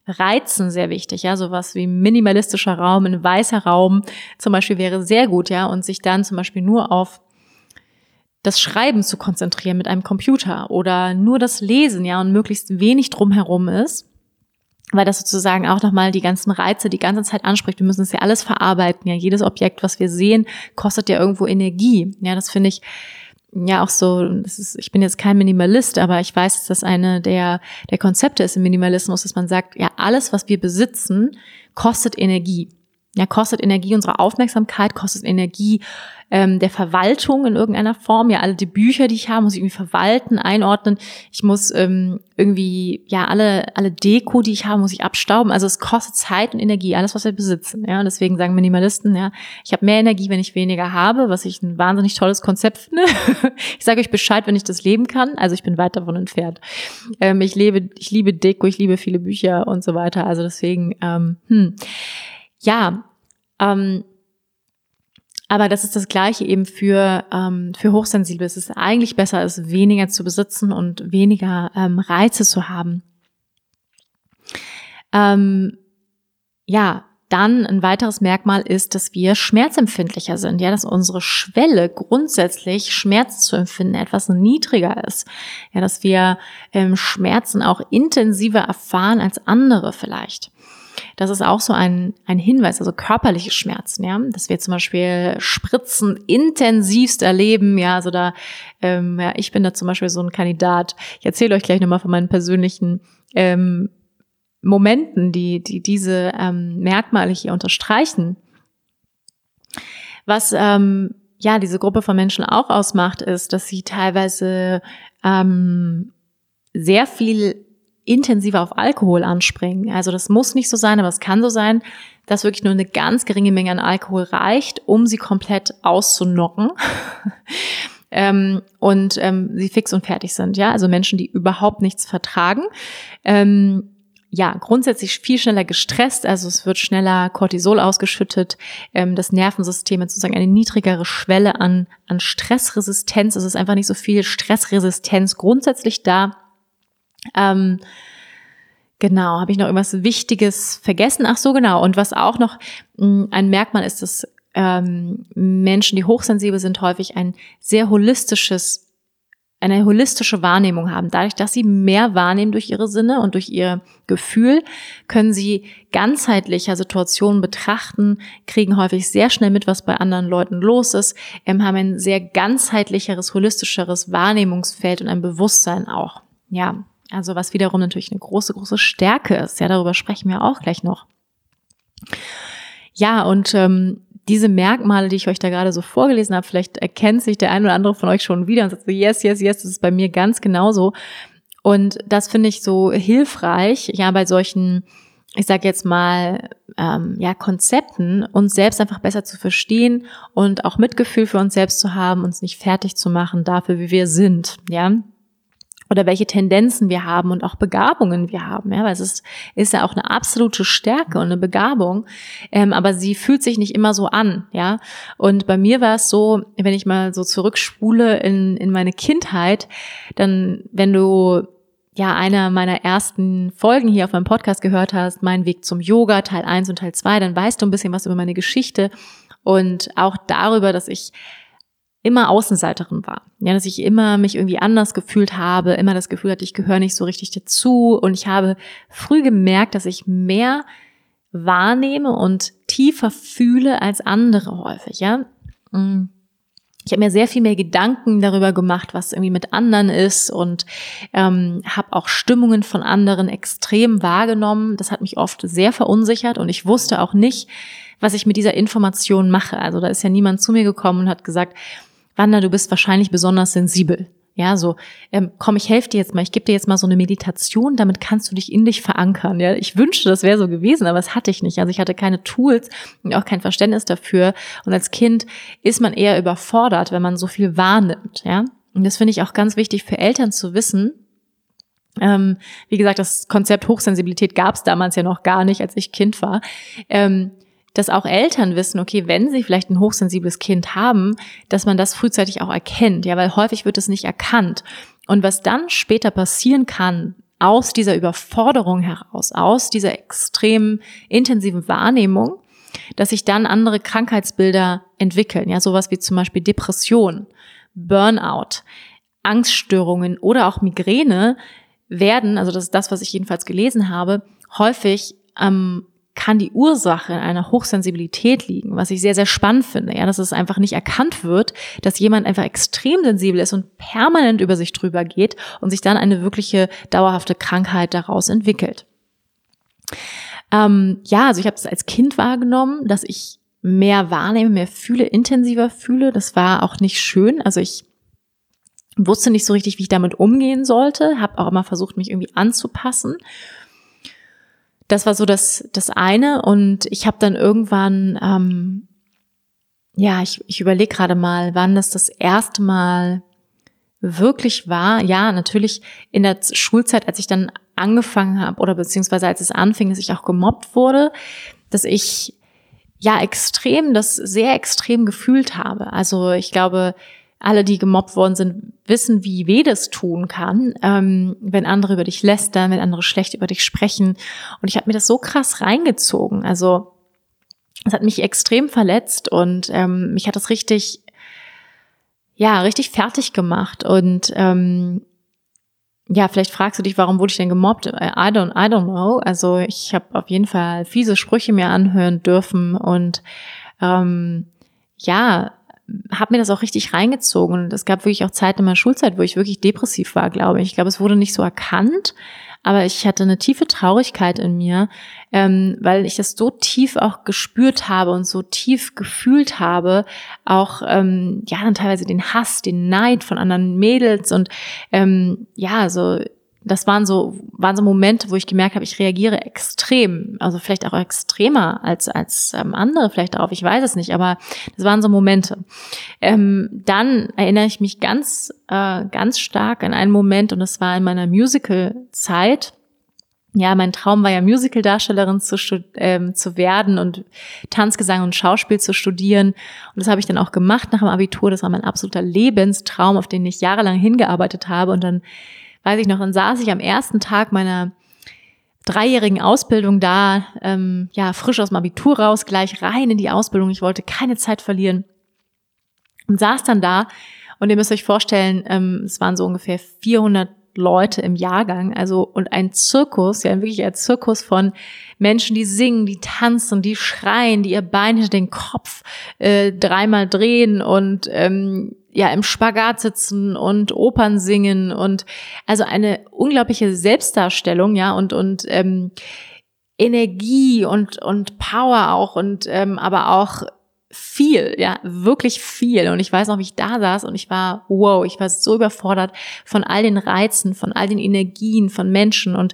Reizen sehr wichtig, ja, sowas wie minimalistischer Raum, ein weißer Raum zum Beispiel wäre sehr gut, ja, und sich dann zum Beispiel nur auf das Schreiben zu konzentrieren mit einem Computer oder nur das Lesen, ja, und möglichst wenig drumherum ist, weil das sozusagen auch nochmal die ganzen Reize die ganze Zeit anspricht. Wir müssen es ja alles verarbeiten, ja, jedes Objekt, was wir sehen, kostet ja irgendwo Energie. Ja, das finde ich ja auch so, ist, ich bin jetzt kein Minimalist, aber ich weiß, dass das eine der, der Konzepte ist im Minimalismus, dass man sagt, ja, alles, was wir besitzen, kostet Energie. Ja, kostet Energie unsere Aufmerksamkeit, kostet Energie ähm, der Verwaltung in irgendeiner Form. Ja, alle die Bücher, die ich habe, muss ich irgendwie verwalten, einordnen. Ich muss ähm, irgendwie, ja, alle, alle Deko, die ich habe, muss ich abstauben. Also es kostet Zeit und Energie, alles, was wir besitzen. Ja, deswegen sagen Minimalisten, ja, ich habe mehr Energie, wenn ich weniger habe, was ich ein wahnsinnig tolles Konzept finde. ich sage euch Bescheid, wenn ich das leben kann. Also ich bin weit davon entfernt. Ähm, ich lebe, ich liebe Deko, ich liebe viele Bücher und so weiter. Also deswegen, ähm, hm. Ja, ähm, aber das ist das Gleiche eben für, ähm, für Hochsensible. Es ist eigentlich besser, es weniger zu besitzen und weniger ähm, Reize zu haben. Ähm, ja, dann ein weiteres Merkmal ist, dass wir schmerzempfindlicher sind, ja, dass unsere Schwelle grundsätzlich Schmerz zu empfinden etwas niedriger ist, ja, dass wir ähm, Schmerzen auch intensiver erfahren als andere vielleicht. Das ist auch so ein, ein Hinweis, also körperliche Schmerzen, ja, dass wir zum Beispiel Spritzen intensivst erleben, ja, also da, ähm, ja, ich bin da zum Beispiel so ein Kandidat. Ich erzähle euch gleich nochmal von meinen persönlichen ähm, Momenten, die, die diese ähm, Merkmale hier unterstreichen. Was ähm, ja diese Gruppe von Menschen auch ausmacht, ist, dass sie teilweise ähm, sehr viel intensiver auf Alkohol anspringen. Also das muss nicht so sein, aber es kann so sein, dass wirklich nur eine ganz geringe Menge an Alkohol reicht, um sie komplett auszunocken. ähm, und ähm, sie fix und fertig sind, ja, also Menschen, die überhaupt nichts vertragen. Ähm, ja, grundsätzlich viel schneller gestresst, also es wird schneller Cortisol ausgeschüttet, ähm, das Nervensystem hat sozusagen eine niedrigere Schwelle an, an Stressresistenz, es ist einfach nicht so viel Stressresistenz grundsätzlich da ähm, genau, habe ich noch irgendwas Wichtiges vergessen? Ach so, genau. Und was auch noch mh, hm, ein Merkmal ist, dass ähm, Menschen, die hochsensibel sind, häufig ein sehr holistisches eine holistische Wahrnehmung haben. Dadurch, dass sie mehr wahrnehmen durch ihre Sinne und durch ihr Gefühl, können sie ganzheitlicher Situationen betrachten, kriegen häufig sehr schnell mit, was bei anderen Leuten los ist, ähm, haben ein sehr ganzheitlicheres, holistischeres Wahrnehmungsfeld und ein Bewusstsein auch. Ja, also was wiederum natürlich eine große, große Stärke ist. Ja, darüber sprechen wir auch gleich noch. Ja, und ähm, diese Merkmale, die ich euch da gerade so vorgelesen habe, vielleicht erkennt sich der ein oder andere von euch schon wieder und sagt so, yes, yes, yes, das ist bei mir ganz genauso. Und das finde ich so hilfreich, ja, bei solchen, ich sage jetzt mal, ähm, ja, Konzepten, uns selbst einfach besser zu verstehen und auch Mitgefühl für uns selbst zu haben, uns nicht fertig zu machen dafür, wie wir sind, ja. Oder welche Tendenzen wir haben und auch Begabungen wir haben. Ja, weil es ist, ist ja auch eine absolute Stärke und eine Begabung, ähm, aber sie fühlt sich nicht immer so an. Ja, und bei mir war es so, wenn ich mal so zurückspule in, in meine Kindheit, dann, wenn du ja einer meiner ersten Folgen hier auf meinem Podcast gehört hast, mein Weg zum Yoga, Teil 1 und Teil 2, dann weißt du ein bisschen was über meine Geschichte und auch darüber, dass ich immer Außenseiterin war. Ja, dass ich immer mich irgendwie anders gefühlt habe, immer das Gefühl hatte, ich gehöre nicht so richtig dazu. Und ich habe früh gemerkt, dass ich mehr wahrnehme und tiefer fühle als andere häufig, ja. Mm. Ich habe mir sehr viel mehr Gedanken darüber gemacht, was irgendwie mit anderen ist und ähm, habe auch Stimmungen von anderen extrem wahrgenommen. Das hat mich oft sehr verunsichert und ich wusste auch nicht, was ich mit dieser Information mache. Also da ist ja niemand zu mir gekommen und hat gesagt, Wanda, du bist wahrscheinlich besonders sensibel. Ja, so, ähm, komm, ich helfe dir jetzt mal, ich gebe dir jetzt mal so eine Meditation, damit kannst du dich in dich verankern. Ja, ich wünschte, das wäre so gewesen, aber das hatte ich nicht. Also ich hatte keine Tools und auch kein Verständnis dafür. Und als Kind ist man eher überfordert, wenn man so viel wahrnimmt. Ja, und das finde ich auch ganz wichtig für Eltern zu wissen. Ähm, wie gesagt, das Konzept Hochsensibilität gab es damals ja noch gar nicht, als ich Kind war. Ähm, dass auch Eltern wissen, okay, wenn sie vielleicht ein hochsensibles Kind haben, dass man das frühzeitig auch erkennt, ja, weil häufig wird es nicht erkannt. Und was dann später passieren kann, aus dieser Überforderung heraus, aus dieser extrem intensiven Wahrnehmung, dass sich dann andere Krankheitsbilder entwickeln, ja, sowas wie zum Beispiel Depression, Burnout, Angststörungen oder auch Migräne werden, also das ist das, was ich jedenfalls gelesen habe, häufig am kann die Ursache in einer Hochsensibilität liegen, was ich sehr, sehr spannend finde, ja, dass es einfach nicht erkannt wird, dass jemand einfach extrem sensibel ist und permanent über sich drüber geht und sich dann eine wirkliche dauerhafte Krankheit daraus entwickelt. Ähm, ja, also ich habe es als Kind wahrgenommen, dass ich mehr wahrnehme, mehr fühle, intensiver fühle. Das war auch nicht schön. Also ich wusste nicht so richtig, wie ich damit umgehen sollte, habe auch immer versucht, mich irgendwie anzupassen das war so das, das eine. Und ich habe dann irgendwann, ähm, ja, ich, ich überlege gerade mal, wann das das erste Mal wirklich war. Ja, natürlich in der Schulzeit, als ich dann angefangen habe oder beziehungsweise als es anfing, dass ich auch gemobbt wurde, dass ich ja extrem, das sehr extrem gefühlt habe. Also ich glaube, alle, die gemobbt worden sind, wissen, wie weh das tun kann, ähm, wenn andere über dich lästern, wenn andere schlecht über dich sprechen. Und ich habe mir das so krass reingezogen. Also es hat mich extrem verletzt und ähm, mich hat das richtig, ja, richtig fertig gemacht. Und ähm, ja, vielleicht fragst du dich, warum wurde ich denn gemobbt? I don't, I don't know. Also ich habe auf jeden Fall fiese Sprüche mir anhören dürfen und ähm, ja, habe mir das auch richtig reingezogen. Es gab wirklich auch Zeiten in meiner Schulzeit, wo ich wirklich depressiv war, glaube ich. Ich glaube, es wurde nicht so erkannt, aber ich hatte eine tiefe Traurigkeit in mir, ähm, weil ich das so tief auch gespürt habe und so tief gefühlt habe, auch ähm, ja dann teilweise den Hass, den Neid von anderen Mädels und ähm, ja so das waren so, waren so Momente, wo ich gemerkt habe, ich reagiere extrem, also vielleicht auch extremer als, als ähm, andere vielleicht darauf, ich weiß es nicht, aber das waren so Momente. Ähm, dann erinnere ich mich ganz, äh, ganz stark an einen Moment und das war in meiner Musical-Zeit. Ja, mein Traum war ja Musical-Darstellerin zu, ähm, zu werden und Tanzgesang und Schauspiel zu studieren. Und das habe ich dann auch gemacht nach dem Abitur. Das war mein absoluter Lebenstraum, auf den ich jahrelang hingearbeitet habe. Und dann weiß ich noch, dann saß ich am ersten Tag meiner dreijährigen Ausbildung da, ähm, ja, frisch aus dem Abitur raus, gleich rein in die Ausbildung. Ich wollte keine Zeit verlieren. Und saß dann da. Und ihr müsst euch vorstellen, ähm, es waren so ungefähr 400 Leute im Jahrgang, also und ein Zirkus, ja wirklich ein Zirkus von Menschen, die singen, die tanzen, die schreien, die ihr Bein hinter den Kopf äh, dreimal drehen. Und ähm, ja im Spagat sitzen und Opern singen und also eine unglaubliche Selbstdarstellung, ja und und ähm, Energie und und Power auch und ähm, aber auch viel, ja, wirklich viel. Und ich weiß noch, wie ich da saß und ich war, wow, ich war so überfordert von all den Reizen, von all den Energien von Menschen und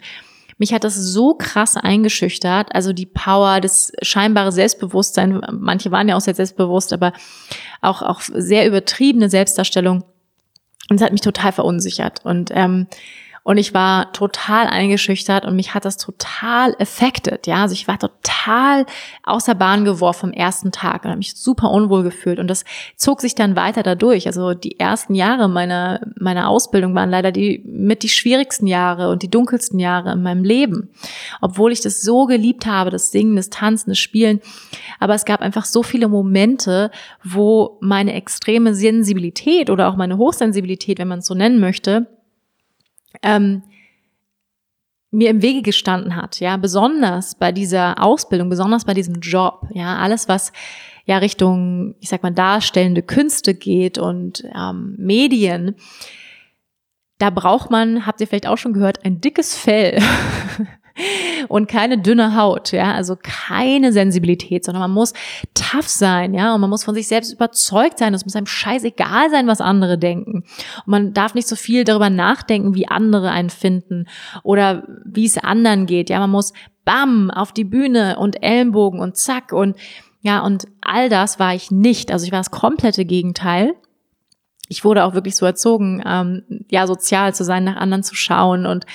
mich hat das so krass eingeschüchtert, also die Power, das scheinbare Selbstbewusstsein, manche waren ja auch sehr selbstbewusst, aber auch, auch sehr übertriebene Selbstdarstellung. Und es hat mich total verunsichert. Und ähm, und ich war total eingeschüchtert und mich hat das total affected. Ja, also ich war total außer Bahn geworfen vom ersten Tag und habe mich super unwohl gefühlt. Und das zog sich dann weiter dadurch. Also die ersten Jahre meiner, meiner Ausbildung waren leider die mit die schwierigsten Jahre und die dunkelsten Jahre in meinem Leben. Obwohl ich das so geliebt habe, das Singen, das Tanzen, das Spielen. Aber es gab einfach so viele Momente, wo meine extreme Sensibilität oder auch meine Hochsensibilität, wenn man es so nennen möchte, ähm, mir im Wege gestanden hat, ja, besonders bei dieser Ausbildung, besonders bei diesem Job, ja, alles was ja Richtung, ich sag mal, darstellende Künste geht und ähm, Medien, da braucht man, habt ihr vielleicht auch schon gehört, ein dickes Fell. und keine dünne Haut, ja, also keine Sensibilität, sondern man muss tough sein, ja, und man muss von sich selbst überzeugt sein. Es muss einem scheißegal sein, was andere denken. Und man darf nicht so viel darüber nachdenken, wie andere einen finden oder wie es anderen geht, ja, man muss bam auf die Bühne und Ellenbogen und zack und ja, und all das war ich nicht. Also ich war das komplette Gegenteil ich wurde auch wirklich so erzogen, ähm, ja, sozial zu sein, nach anderen zu schauen. Und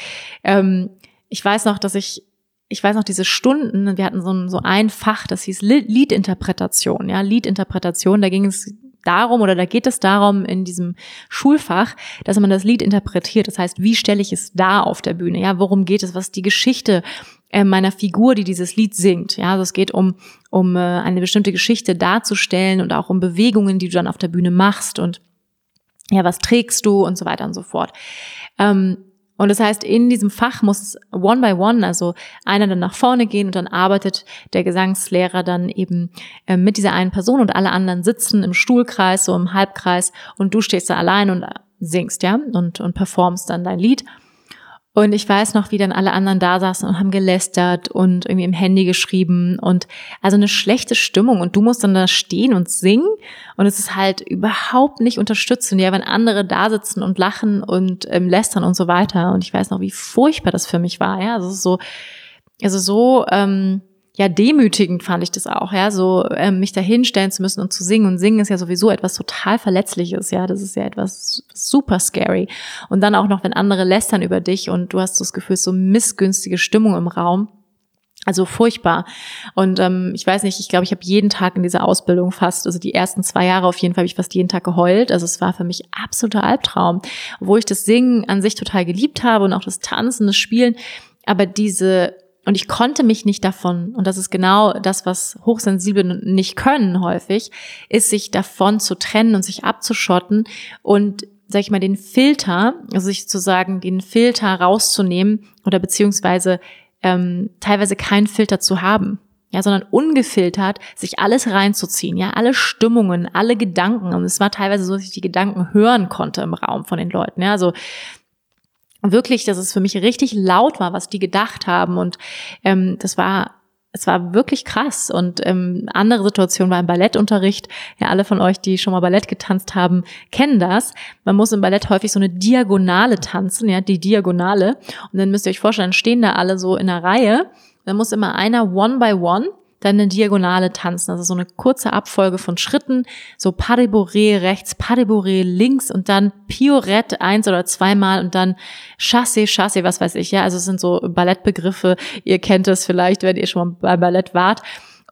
ähm, ich weiß noch, dass ich, ich weiß noch diese Stunden, wir hatten so ein, so ein Fach, das hieß Liedinterpretation, ja, Liedinterpretation, da ging es darum oder da geht es darum in diesem Schulfach, dass man das Lied interpretiert. Das heißt, wie stelle ich es da auf der Bühne? Ja, worum geht es? Was ist die Geschichte äh, meiner Figur, die dieses Lied singt? Ja, also es geht um um äh, eine bestimmte Geschichte darzustellen und auch um Bewegungen, die du dann auf der Bühne machst und ja, was trägst du und so weiter und so fort. Ähm, und das heißt, in diesem Fach muss one by one, also einer dann nach vorne gehen und dann arbeitet der Gesangslehrer dann eben äh, mit dieser einen Person und alle anderen sitzen im Stuhlkreis, so im Halbkreis und du stehst da allein und singst, ja, und, und performst dann dein Lied. Und ich weiß noch, wie dann alle anderen da saßen und haben gelästert und irgendwie im Handy geschrieben und also eine schlechte Stimmung. Und du musst dann da stehen und singen und es ist halt überhaupt nicht unterstützend, ja, wenn andere da sitzen und lachen und ähm, lästern und so weiter. Und ich weiß noch, wie furchtbar das für mich war, ja, also so, also so, ähm, ja demütigend fand ich das auch, ja, so ähm, mich da hinstellen zu müssen und zu singen und singen ist ja sowieso etwas total verletzliches, ja, das ist ja etwas super scary und dann auch noch, wenn andere lästern über dich und du hast das Gefühl, so missgünstige Stimmung im Raum. Also furchtbar. Und ähm, ich weiß nicht, ich glaube, ich habe jeden Tag in dieser Ausbildung fast, also die ersten zwei Jahre auf jeden Fall habe ich fast jeden Tag geheult. Also es war für mich absoluter Albtraum, wo ich das Singen an sich total geliebt habe und auch das Tanzen, das Spielen. Aber diese und ich konnte mich nicht davon, und das ist genau das, was Hochsensible nicht können häufig, ist sich davon zu trennen und sich abzuschotten und sag ich mal, den Filter, also sich zu sagen, den Filter rauszunehmen oder beziehungsweise ähm, teilweise keinen Filter zu haben. Ja, sondern ungefiltert sich alles reinzuziehen, ja, alle Stimmungen, alle Gedanken. Und es war teilweise so, dass ich die Gedanken hören konnte im Raum von den Leuten. Ja, also wirklich, dass es für mich richtig laut war, was die gedacht haben. Und ähm, das war es war wirklich krass. Und ähm, andere Situation war im Ballettunterricht. Ja, alle von euch, die schon mal Ballett getanzt haben, kennen das. Man muss im Ballett häufig so eine Diagonale tanzen, ja, die Diagonale. Und dann müsst ihr euch vorstellen, stehen da alle so in einer Reihe. Dann muss immer einer one by one dann eine Diagonale tanzen, also so eine kurze Abfolge von Schritten, so Pas rechts, Pas links und dann Piorette eins oder zweimal und dann Chassé, Chassé, was weiß ich, ja, also es sind so Ballettbegriffe, ihr kennt es vielleicht, wenn ihr schon mal bei Ballett wart.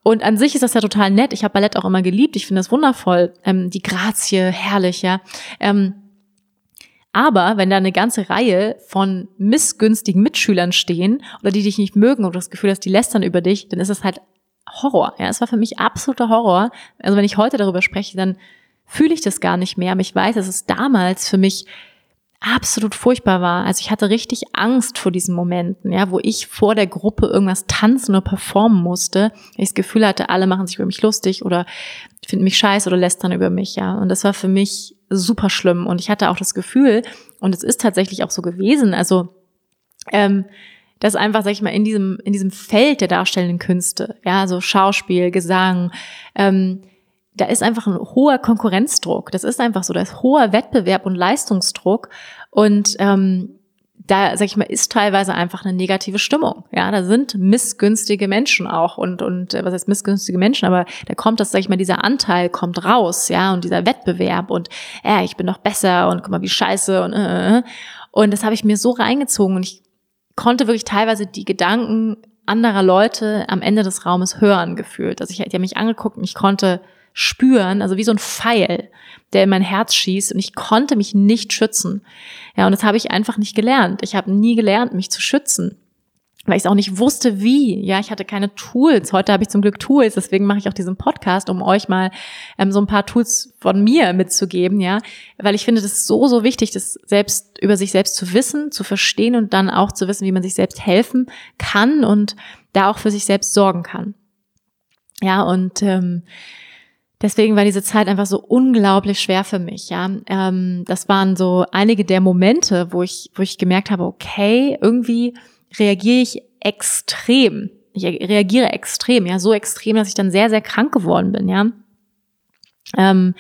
Und an sich ist das ja total nett. Ich habe Ballett auch immer geliebt. Ich finde das wundervoll. Ähm, die Grazie, herrlich, ja. Ähm, aber wenn da eine ganze Reihe von missgünstigen Mitschülern stehen oder die dich nicht mögen oder das Gefühl hast, die lästern über dich, dann ist es halt Horror. Ja, es war für mich absoluter Horror. Also wenn ich heute darüber spreche, dann fühle ich das gar nicht mehr. Aber ich weiß, dass es damals für mich absolut furchtbar war. Also ich hatte richtig Angst vor diesen Momenten, ja, wo ich vor der Gruppe irgendwas tanzen oder performen musste. Ich das Gefühl hatte, alle machen sich über mich lustig oder finden mich scheiße oder lästern über mich, ja. Und das war für mich super schlimm. Und ich hatte auch das Gefühl, und es ist tatsächlich auch so gewesen, also ähm, dass einfach, sag ich mal, in diesem, in diesem Feld der darstellenden Künste, ja, so Schauspiel, Gesang, ähm, da ist einfach ein hoher Konkurrenzdruck. Das ist einfach so, da ist hoher Wettbewerb und Leistungsdruck. Und ähm, da, sag ich mal, ist teilweise einfach eine negative Stimmung. Ja, da sind missgünstige Menschen auch und, und äh, was heißt missgünstige Menschen, aber da kommt das, sag ich mal, dieser Anteil kommt raus, ja, und dieser Wettbewerb und, ja, ich bin doch besser und guck mal, wie scheiße und, äh, äh. und das habe ich mir so reingezogen und ich konnte wirklich teilweise die Gedanken anderer Leute am Ende des Raumes hören gefühlt. Also ich, die haben mich angeguckt und ich konnte spüren, also wie so ein Pfeil, der in mein Herz schießt und ich konnte mich nicht schützen. Ja, und das habe ich einfach nicht gelernt. Ich habe nie gelernt, mich zu schützen weil ich es auch nicht wusste, wie. Ja, ich hatte keine Tools. Heute habe ich zum Glück Tools, deswegen mache ich auch diesen Podcast, um euch mal ähm, so ein paar Tools von mir mitzugeben, ja, weil ich finde, das ist so so wichtig, das selbst über sich selbst zu wissen, zu verstehen und dann auch zu wissen, wie man sich selbst helfen kann und da auch für sich selbst sorgen kann. Ja, und ähm, Deswegen war diese Zeit einfach so unglaublich schwer für mich. Ja, ähm, das waren so einige der Momente, wo ich, wo ich gemerkt habe, okay, irgendwie reagiere ich extrem. Ich reagiere extrem, ja, so extrem, dass ich dann sehr, sehr krank geworden bin, ja. Ähm,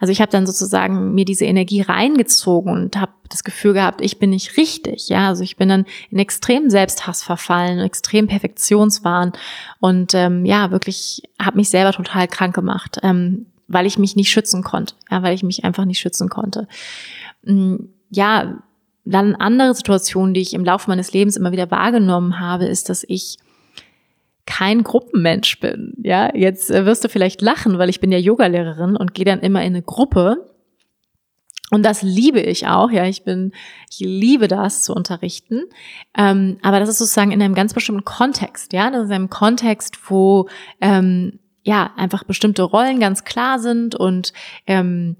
also ich habe dann sozusagen mir diese Energie reingezogen und habe das Gefühl gehabt, ich bin nicht richtig. Ja, also ich bin dann in extrem Selbsthass verfallen, extrem Perfektionswahn und ähm, ja wirklich habe mich selber total krank gemacht, ähm, weil ich mich nicht schützen konnte. Ja, weil ich mich einfach nicht schützen konnte. Mm, ja, dann andere Situationen, die ich im Laufe meines Lebens immer wieder wahrgenommen habe, ist, dass ich kein Gruppenmensch bin. Ja, jetzt äh, wirst du vielleicht lachen, weil ich bin ja Yogalehrerin und gehe dann immer in eine Gruppe. Und das liebe ich auch, ja, ich bin, ich liebe das zu unterrichten. Ähm, aber das ist sozusagen in einem ganz bestimmten Kontext, ja, das ist in einem Kontext, wo ähm, ja einfach bestimmte Rollen ganz klar sind und ähm,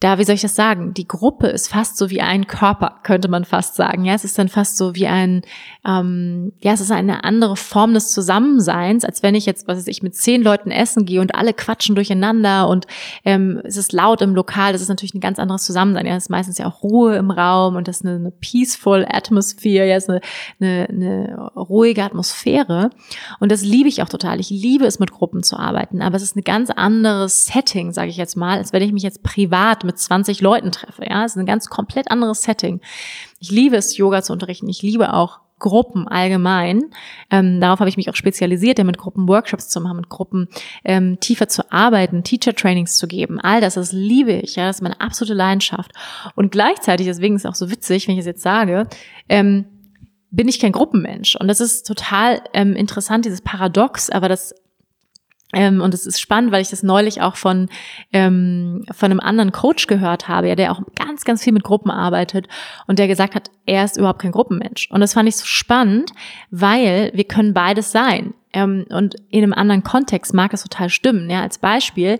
da, wie soll ich das sagen? Die Gruppe ist fast so wie ein Körper, könnte man fast sagen. Ja, es ist dann fast so wie ein, ähm, ja, es ist eine andere Form des Zusammenseins, als wenn ich jetzt, was weiß ich, mit zehn Leuten essen gehe und alle quatschen durcheinander und ähm, es ist laut im Lokal. Das ist natürlich ein ganz anderes Zusammensein. Ja, es ist meistens ja auch Ruhe im Raum und das ist eine, eine peaceful Atmosphere. Ja, es ist eine, eine, eine ruhige Atmosphäre. Und das liebe ich auch total. Ich liebe es, mit Gruppen zu arbeiten, aber es ist ein ganz anderes Setting, sage ich jetzt mal, als wenn ich mich jetzt privat mit 20 Leuten treffe. Ja, es ist ein ganz komplett anderes Setting. Ich liebe es, Yoga zu unterrichten. Ich liebe auch Gruppen allgemein. Ähm, darauf habe ich mich auch spezialisiert, ja, mit Gruppen Workshops zu machen, mit Gruppen ähm, tiefer zu arbeiten, Teacher-Trainings zu geben. All das, das liebe ich, ja, das ist meine absolute Leidenschaft. Und gleichzeitig, deswegen ist es auch so witzig, wenn ich es jetzt sage, ähm, bin ich kein Gruppenmensch. Und das ist total ähm, interessant, dieses Paradox, aber das ähm, und es ist spannend, weil ich das neulich auch von, ähm, von einem anderen Coach gehört habe, ja, der auch ganz, ganz viel mit Gruppen arbeitet und der gesagt hat, er ist überhaupt kein Gruppenmensch. Und das fand ich so spannend, weil wir können beides sein. Ähm, und in einem anderen Kontext mag das total stimmen. Ja, als Beispiel,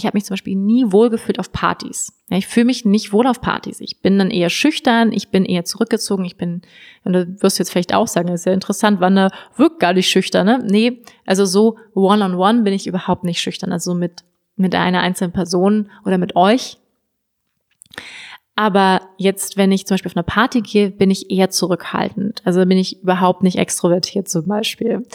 ich habe mich zum Beispiel nie wohlgefühlt auf Partys. Ja, ich fühle mich nicht wohl auf Partys. Ich bin dann eher schüchtern, ich bin eher zurückgezogen, ich bin, und du wirst jetzt vielleicht auch sagen, das ist ja interessant, Wanda wirkt gar nicht schüchtern, ne? Nee, also so one-on-one -on -one bin ich überhaupt nicht schüchtern. Also mit, mit einer einzelnen Person oder mit euch aber jetzt, wenn ich zum Beispiel auf eine Party gehe, bin ich eher zurückhaltend. Also bin ich überhaupt nicht extrovertiert zum Beispiel.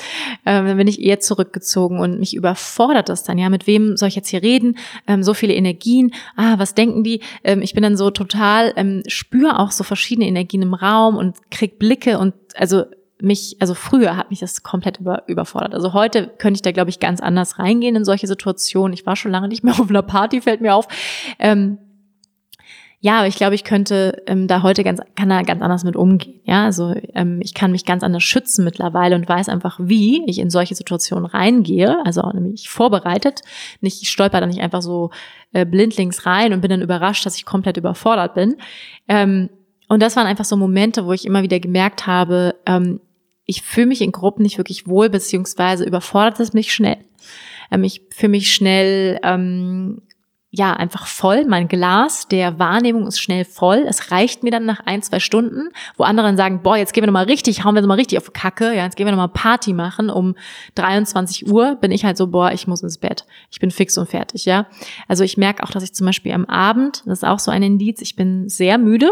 Ähm, dann bin ich eher zurückgezogen und mich überfordert das dann. Ja, mit wem soll ich jetzt hier reden? Ähm, so viele Energien. Ah, was denken die? Ähm, ich bin dann so total, ähm, spüre auch so verschiedene Energien im Raum und krieg Blicke und also mich, also früher hat mich das komplett über, überfordert. Also heute könnte ich da, glaube ich, ganz anders reingehen in solche Situationen. Ich war schon lange nicht mehr auf einer Party, fällt mir auf. Ähm, ja, aber ich glaube, ich könnte ähm, da heute ganz, kann da ganz anders mit umgehen. Ja, also ähm, ich kann mich ganz anders schützen mittlerweile und weiß einfach, wie ich in solche Situationen reingehe. Also auch nämlich vorbereitet. Nicht, ich stolper da nicht einfach so äh, blindlings rein und bin dann überrascht, dass ich komplett überfordert bin. Ähm, und das waren einfach so Momente, wo ich immer wieder gemerkt habe, ähm, ich fühle mich in Gruppen nicht wirklich wohl, beziehungsweise überfordert es mich schnell. Ähm, ich fühle mich schnell ähm, ja einfach voll. Mein Glas der Wahrnehmung ist schnell voll. Es reicht mir dann nach ein, zwei Stunden, wo andere dann sagen, boah, jetzt gehen wir nochmal richtig, hauen wir nochmal richtig auf Kacke, ja, jetzt gehen wir nochmal Party machen. Um 23 Uhr bin ich halt so, boah, ich muss ins Bett. Ich bin fix und fertig, ja. Also ich merke auch, dass ich zum Beispiel am Abend, das ist auch so ein Indiz, ich bin sehr müde.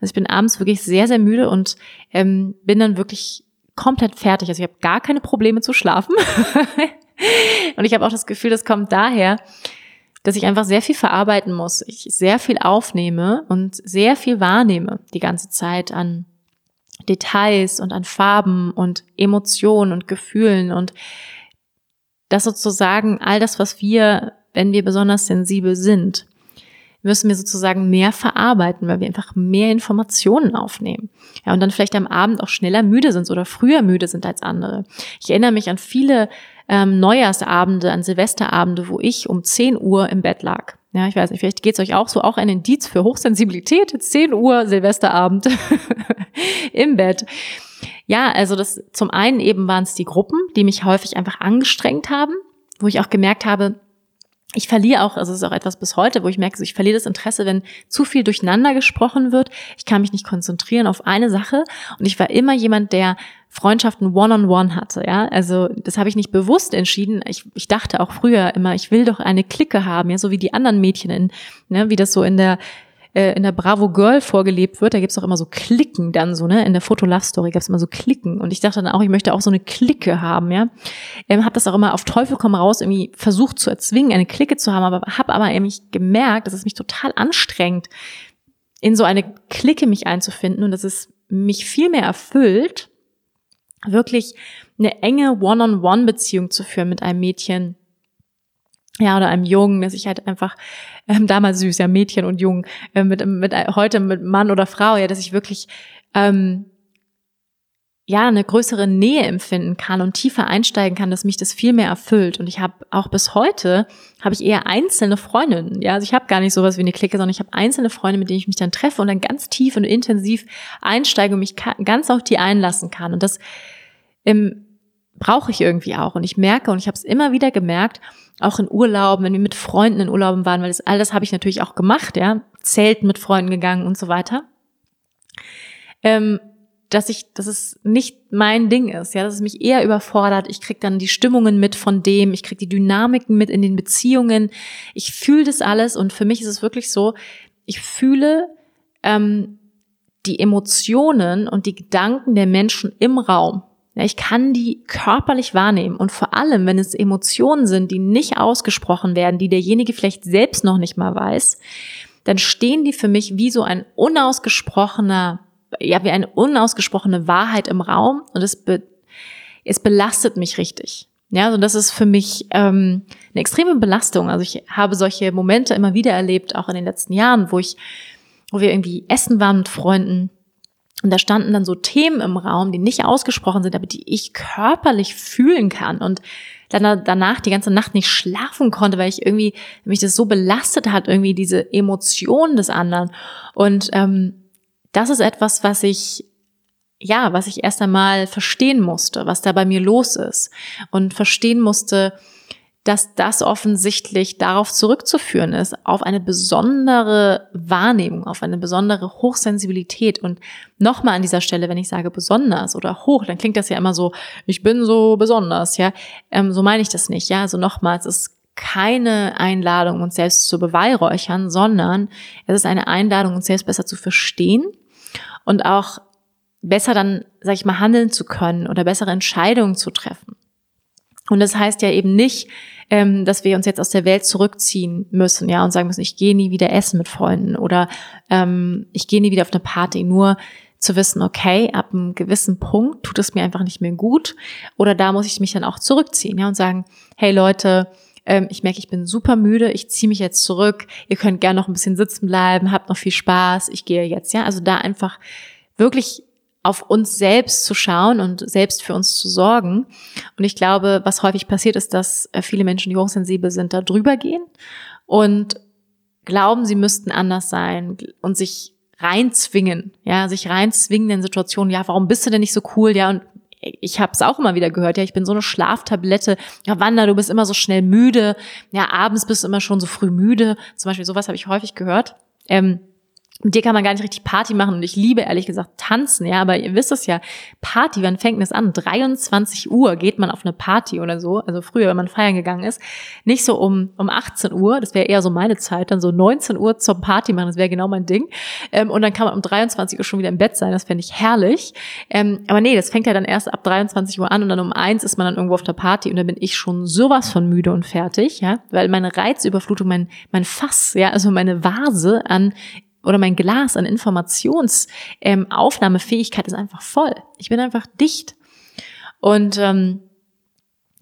Also ich bin abends wirklich sehr, sehr müde und ähm, bin dann wirklich komplett fertig. Also ich habe gar keine Probleme zu schlafen. und ich habe auch das Gefühl, das kommt daher, dass ich einfach sehr viel verarbeiten muss. Ich sehr viel aufnehme und sehr viel wahrnehme die ganze Zeit an Details und an Farben und Emotionen und Gefühlen und das sozusagen all das, was wir, wenn wir besonders sensibel sind, müssen wir sozusagen mehr verarbeiten, weil wir einfach mehr Informationen aufnehmen. Ja, und dann vielleicht am Abend auch schneller müde sind oder früher müde sind als andere. Ich erinnere mich an viele ähm, Neujahrsabende, an Silvesterabende, wo ich um 10 Uhr im Bett lag. Ja, ich weiß nicht, vielleicht geht's euch auch so, auch ein Indiz für Hochsensibilität, 10 Uhr Silvesterabend im Bett. Ja, also das zum einen eben waren es die Gruppen, die mich häufig einfach angestrengt haben, wo ich auch gemerkt habe, ich verliere auch, also es ist auch etwas bis heute, wo ich merke, ich verliere das Interesse, wenn zu viel durcheinander gesprochen wird. Ich kann mich nicht konzentrieren auf eine Sache. Und ich war immer jemand, der Freundschaften one-on-one -on -one hatte, ja. Also das habe ich nicht bewusst entschieden. Ich, ich dachte auch früher immer, ich will doch eine Clique haben, ja, so wie die anderen Mädchen in, ne, wie das so in der äh, in der Bravo Girl vorgelebt wird, da gibt's auch immer so Klicken dann so, ne? In der Foto Love Story gab's immer so Klicken. Und ich dachte dann auch, ich möchte auch so eine Clique haben, ja. Ähm, habe das auch immer auf Teufel komm raus irgendwie versucht zu erzwingen, eine Clique zu haben, aber habe aber irgendwie gemerkt, dass es mich total anstrengt, in so eine Clique mich einzufinden und dass es mich viel mehr erfüllt, wirklich eine enge One-on-One-Beziehung zu führen mit einem Mädchen, ja, oder einem Jungen, dass ich halt einfach ähm, damals süß, ja, Mädchen und Jungen, äh, mit, mit heute mit Mann oder Frau, ja, dass ich wirklich ähm, ja eine größere Nähe empfinden kann und tiefer einsteigen kann, dass mich das viel mehr erfüllt. Und ich habe auch bis heute habe ich eher einzelne Freundinnen. Ja, also ich habe gar nicht sowas wie eine Clique, sondern ich habe einzelne Freunde, mit denen ich mich dann treffe und dann ganz tief und intensiv einsteige und mich ganz auf die einlassen kann. Und das ähm, brauche ich irgendwie auch. Und ich merke und ich habe es immer wieder gemerkt, auch in Urlauben, wenn wir mit Freunden in Urlauben waren, weil das all das habe ich natürlich auch gemacht, ja, Zelten mit Freunden gegangen und so weiter. Ähm, dass ich, dass es nicht mein Ding ist, ja, dass es mich eher überfordert. Ich krieg dann die Stimmungen mit von dem, ich krieg die Dynamiken mit in den Beziehungen. Ich fühle das alles und für mich ist es wirklich so, ich fühle ähm, die Emotionen und die Gedanken der Menschen im Raum. Ja, ich kann die körperlich wahrnehmen und vor allem, wenn es Emotionen sind, die nicht ausgesprochen werden, die derjenige vielleicht selbst noch nicht mal weiß, dann stehen die für mich wie so ein unausgesprochener, ja, wie eine unausgesprochene Wahrheit im Raum und es, be, es belastet mich richtig. Ja, also das ist für mich ähm, eine extreme Belastung. Also ich habe solche Momente immer wieder erlebt, auch in den letzten Jahren, wo ich, wo wir irgendwie essen waren mit Freunden und da standen dann so Themen im Raum, die nicht ausgesprochen sind, aber die ich körperlich fühlen kann und dann danach die ganze Nacht nicht schlafen konnte, weil ich irgendwie mich das so belastet hat, irgendwie diese Emotionen des anderen. Und ähm, das ist etwas, was ich ja, was ich erst einmal verstehen musste, was da bei mir los ist und verstehen musste, dass das offensichtlich darauf zurückzuführen ist, auf eine besondere Wahrnehmung, auf eine besondere Hochsensibilität. Und nochmal an dieser Stelle, wenn ich sage besonders oder hoch, dann klingt das ja immer so, ich bin so besonders, ja. Ähm, so meine ich das nicht, ja. Also nochmal, es ist keine Einladung, uns selbst zu beweihräuchern, sondern es ist eine Einladung, uns selbst besser zu verstehen und auch besser dann, sag ich mal, handeln zu können oder bessere Entscheidungen zu treffen. Und das heißt ja eben nicht, ähm, dass wir uns jetzt aus der Welt zurückziehen müssen, ja, und sagen müssen, ich gehe nie wieder essen mit Freunden oder ähm, ich gehe nie wieder auf eine Party, nur zu wissen, okay, ab einem gewissen Punkt tut es mir einfach nicht mehr gut oder da muss ich mich dann auch zurückziehen, ja, und sagen, hey Leute, ähm, ich merke, ich bin super müde, ich ziehe mich jetzt zurück, ihr könnt gerne noch ein bisschen sitzen bleiben, habt noch viel Spaß, ich gehe jetzt, ja, also da einfach wirklich auf uns selbst zu schauen und selbst für uns zu sorgen. Und ich glaube, was häufig passiert ist, dass äh, viele Menschen, die hochsensibel sind, da drüber gehen und glauben, sie müssten anders sein und sich reinzwingen, ja, sich reinzwingen in Situationen, ja, warum bist du denn nicht so cool, ja, und ich habe es auch immer wieder gehört, ja, ich bin so eine Schlaftablette, ja, Wanda, du bist immer so schnell müde, ja, abends bist du immer schon so früh müde, zum Beispiel sowas habe ich häufig gehört. Ähm, mit dir kann man gar nicht richtig Party machen und ich liebe ehrlich gesagt tanzen, ja, aber ihr wisst es ja, Party, wann fängt das an? 23 Uhr geht man auf eine Party oder so, also früher, wenn man feiern gegangen ist, nicht so um, um 18 Uhr, das wäre eher so meine Zeit, dann so 19 Uhr zur Party machen, das wäre genau mein Ding, ähm, und dann kann man um 23 Uhr schon wieder im Bett sein, das fände ich herrlich, ähm, aber nee, das fängt ja dann erst ab 23 Uhr an und dann um eins ist man dann irgendwo auf der Party und dann bin ich schon sowas von müde und fertig, ja, weil meine Reizüberflutung, mein, mein Fass, ja, also meine Vase an oder mein Glas an Informationsaufnahmefähigkeit ähm, ist einfach voll. Ich bin einfach dicht. Und ähm,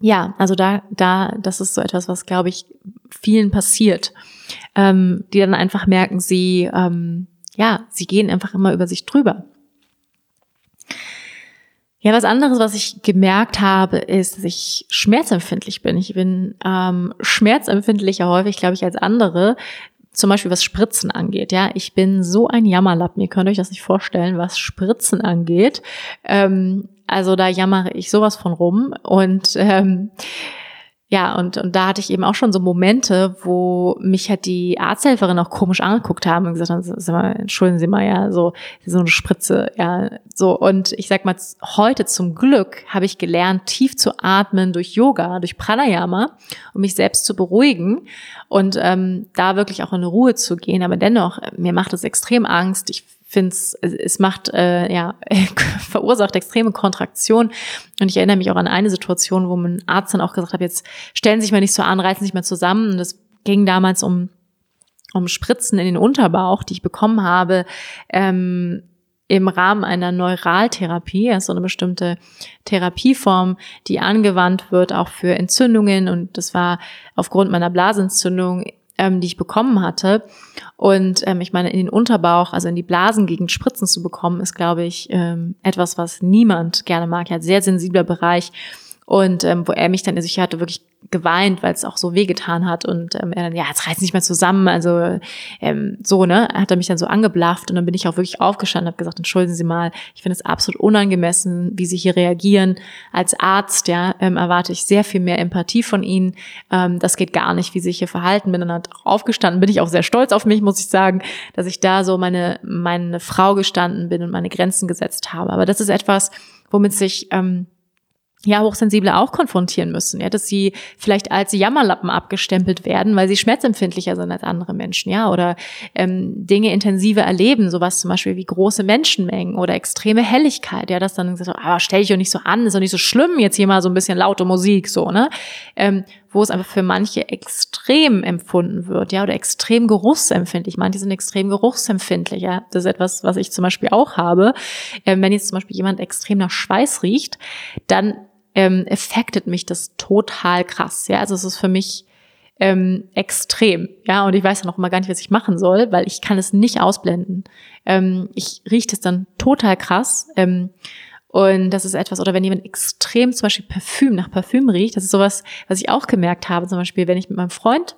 ja, also da, da, das ist so etwas, was glaube ich vielen passiert, ähm, die dann einfach merken, sie, ähm, ja, sie gehen einfach immer über sich drüber. Ja, was anderes, was ich gemerkt habe, ist, dass ich schmerzempfindlich bin. Ich bin ähm, schmerzempfindlicher häufig, glaube ich, als andere. Zum Beispiel was Spritzen angeht. Ja, ich bin so ein Jammerlappen. Ihr könnt euch das nicht vorstellen, was Spritzen angeht. Ähm, also da jammere ich sowas von rum und ähm, ja, und, und da hatte ich eben auch schon so Momente, wo mich halt die Arzthelferin auch komisch angeguckt haben und gesagt haben, entschuldigen Sie mal, ja, so, so eine Spritze, ja, so. Und ich sag mal, heute zum Glück habe ich gelernt, tief zu atmen durch Yoga, durch Pranayama, um mich selbst zu beruhigen und ähm, da wirklich auch in Ruhe zu gehen. Aber dennoch, mir macht es extrem Angst. Ich finde es, es macht, äh, ja, verursacht extreme Kontraktion. Und ich erinnere mich auch an eine Situation, wo mein Arzt dann auch gesagt hat, jetzt stellen Sie sich mal nicht so an, reißen Sie sich mal zusammen. Und das ging damals um, um Spritzen in den Unterbauch, die ich bekommen habe, ähm, im Rahmen einer Neuraltherapie, also eine bestimmte Therapieform, die angewandt wird auch für Entzündungen. Und das war aufgrund meiner Blasentzündung ähm, die ich bekommen hatte. Und ähm, ich meine, in den Unterbauch, also in die Blasengegend Spritzen zu bekommen, ist, glaube ich, ähm, etwas, was niemand gerne mag. Er hat sehr sensibler Bereich. Und ähm, wo er mich dann, also ich hatte wirklich geweint, weil es auch so wehgetan hat und ähm, er dann, ja, jetzt reißt nicht mehr zusammen, also ähm, so, ne, hat er mich dann so angeblafft und dann bin ich auch wirklich aufgestanden und habe gesagt, entschuldigen Sie mal, ich finde es absolut unangemessen, wie Sie hier reagieren. Als Arzt, ja, ähm, erwarte ich sehr viel mehr Empathie von Ihnen. Ähm, das geht gar nicht, wie Sie sich hier verhalten. Bin dann halt aufgestanden, bin ich auch sehr stolz auf mich, muss ich sagen, dass ich da so meine, meine Frau gestanden bin und meine Grenzen gesetzt habe. Aber das ist etwas, womit sich ähm, ja, Hochsensible auch konfrontieren müssen, ja, dass sie vielleicht als Jammerlappen abgestempelt werden, weil sie schmerzempfindlicher sind als andere Menschen, ja, oder ähm, Dinge intensiver erleben, sowas zum Beispiel wie große Menschenmengen oder extreme Helligkeit, ja, das dann gesagt, ah, stell dich doch nicht so an, ist doch nicht so schlimm, jetzt hier mal so ein bisschen laute Musik, so, ne, ähm, wo es einfach für manche extrem empfunden wird, ja, oder extrem geruchsempfindlich. Manche sind extrem geruchsempfindlich, ja. Das ist etwas, was ich zum Beispiel auch habe. Ähm, wenn jetzt zum Beispiel jemand extrem nach Schweiß riecht, dann ähm, affectet mich das total krass. Ja, also es ist für mich ähm, extrem. Ja, und ich weiß ja noch mal gar nicht, was ich machen soll, weil ich kann es nicht ausblenden. Ähm, ich rieche das dann total krass. Ähm, und das ist etwas, oder wenn jemand extrem zum Beispiel Parfüm nach Parfüm riecht, das ist sowas, was ich auch gemerkt habe, zum Beispiel, wenn ich mit meinem Freund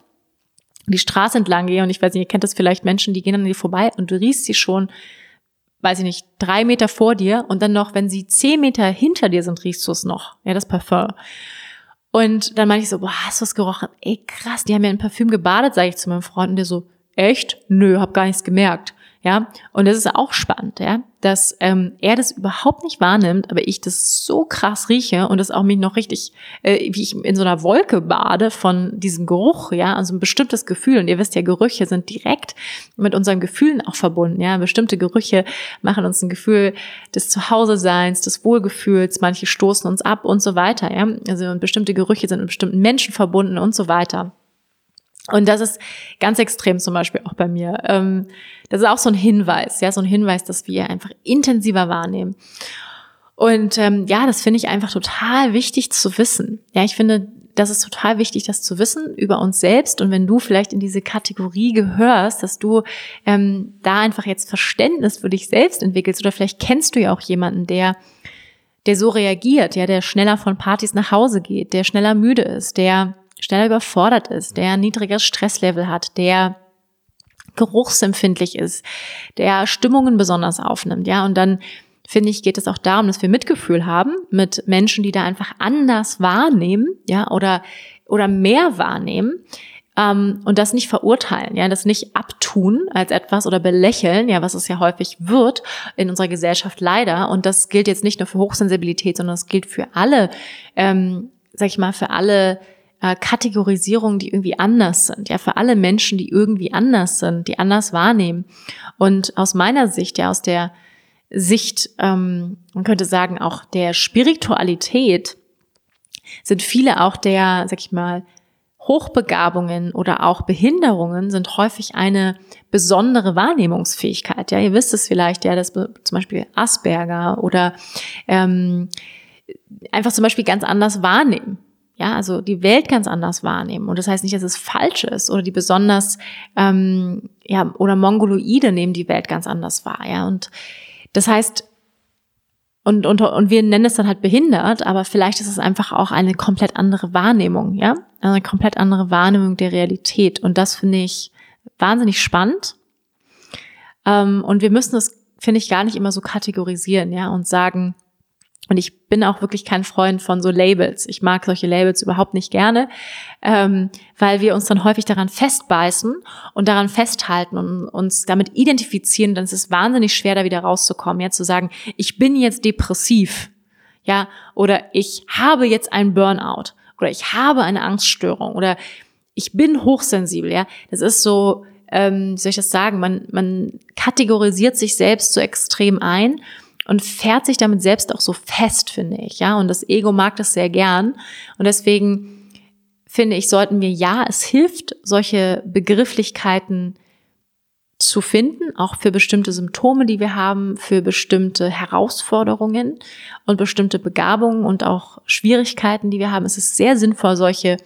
die Straße entlang gehe und ich weiß nicht, ihr kennt das vielleicht Menschen, die gehen an dir vorbei und du riechst sie schon weiß ich nicht, drei Meter vor dir und dann noch, wenn sie zehn Meter hinter dir sind, riechst du es noch. Ja, das Parfum. Und dann meine ich so, boah, hast du es gerochen? Ey, krass, die haben ja in Parfüm gebadet, sage ich zu meinem Freund und der so, echt? Nö, hab gar nichts gemerkt. Ja, und das ist auch spannend, ja, dass ähm, er das überhaupt nicht wahrnimmt, aber ich das so krass rieche und das auch mich noch richtig, äh, wie ich in so einer Wolke bade von diesem Geruch, ja, also ein bestimmtes Gefühl. Und ihr wisst ja, Gerüche sind direkt mit unseren Gefühlen auch verbunden, ja. Bestimmte Gerüche machen uns ein Gefühl des Zuhause-Seins, des Wohlgefühls, manche stoßen uns ab und so weiter, ja. Also bestimmte Gerüche sind mit bestimmten Menschen verbunden und so weiter. Und das ist ganz extrem zum Beispiel auch bei mir. Ähm, das ist auch so ein Hinweis, ja, so ein Hinweis, dass wir einfach intensiver wahrnehmen. Und ähm, ja, das finde ich einfach total wichtig zu wissen. Ja, ich finde, das ist total wichtig, das zu wissen über uns selbst. Und wenn du vielleicht in diese Kategorie gehörst, dass du ähm, da einfach jetzt Verständnis für dich selbst entwickelst, oder vielleicht kennst du ja auch jemanden, der der so reagiert, ja, der schneller von Partys nach Hause geht, der schneller müde ist, der schneller überfordert ist, der ein niedrigeres Stresslevel hat, der geruchsempfindlich ist, der Stimmungen besonders aufnimmt, ja, und dann finde ich, geht es auch darum, dass wir Mitgefühl haben mit Menschen, die da einfach anders wahrnehmen, ja, oder, oder mehr wahrnehmen, ähm, und das nicht verurteilen, ja, das nicht abtun als etwas oder belächeln, ja, was es ja häufig wird in unserer Gesellschaft leider. Und das gilt jetzt nicht nur für Hochsensibilität, sondern es gilt für alle, ähm, sag ich mal, für alle äh, Kategorisierungen, die irgendwie anders sind, ja, für alle Menschen, die irgendwie anders sind, die anders wahrnehmen. Und aus meiner Sicht, ja, aus der Sicht, ähm, man könnte sagen, auch der Spiritualität, sind viele auch der, sag ich mal, Hochbegabungen oder auch Behinderungen sind häufig eine besondere Wahrnehmungsfähigkeit. Ja, ihr wisst es vielleicht, ja, dass zum Beispiel Asperger oder ähm, einfach zum Beispiel ganz anders wahrnehmen. Ja, also die Welt ganz anders wahrnehmen. Und das heißt nicht, dass es falsch ist oder die besonders, ähm, ja, oder Mongoloide nehmen die Welt ganz anders wahr. Ja, und das heißt, und, und, und wir nennen es dann halt behindert, aber vielleicht ist es einfach auch eine komplett andere Wahrnehmung, ja? Eine komplett andere Wahrnehmung der Realität. Und das finde ich wahnsinnig spannend. Ähm, und wir müssen es, finde ich, gar nicht immer so kategorisieren, ja, und sagen, und ich bin auch wirklich kein Freund von so Labels. Ich mag solche Labels überhaupt nicht gerne, ähm, weil wir uns dann häufig daran festbeißen und daran festhalten und uns damit identifizieren. Dann ist es wahnsinnig schwer, da wieder rauszukommen. Ja, zu sagen, ich bin jetzt depressiv, ja, oder ich habe jetzt ein Burnout oder ich habe eine Angststörung oder ich bin hochsensibel. Ja, das ist so. Ähm, wie soll ich das sagen? Man, man kategorisiert sich selbst so extrem ein und fährt sich damit selbst auch so fest, finde ich, ja. Und das Ego mag das sehr gern. Und deswegen finde ich, sollten wir, ja, es hilft, solche Begrifflichkeiten zu finden, auch für bestimmte Symptome, die wir haben, für bestimmte Herausforderungen und bestimmte Begabungen und auch Schwierigkeiten, die wir haben. Es ist sehr sinnvoll, solche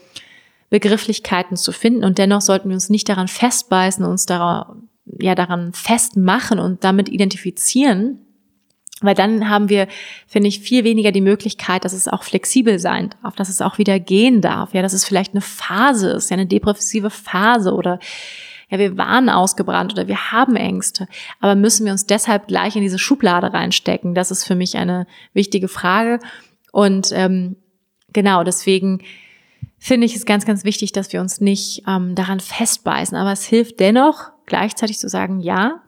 Begrifflichkeiten zu finden und dennoch sollten wir uns nicht daran festbeißen, uns daran, ja, daran festmachen und damit identifizieren, weil dann haben wir, finde ich, viel weniger die Möglichkeit, dass es auch flexibel sein darf, dass es auch wieder gehen darf, ja, dass es vielleicht eine Phase ist, ja, eine depressive Phase oder ja, wir waren ausgebrannt oder wir haben Ängste, aber müssen wir uns deshalb gleich in diese Schublade reinstecken? Das ist für mich eine wichtige Frage. Und ähm, genau, deswegen finde ich es ganz, ganz wichtig, dass wir uns nicht ähm, daran festbeißen. Aber es hilft dennoch, gleichzeitig zu sagen, ja,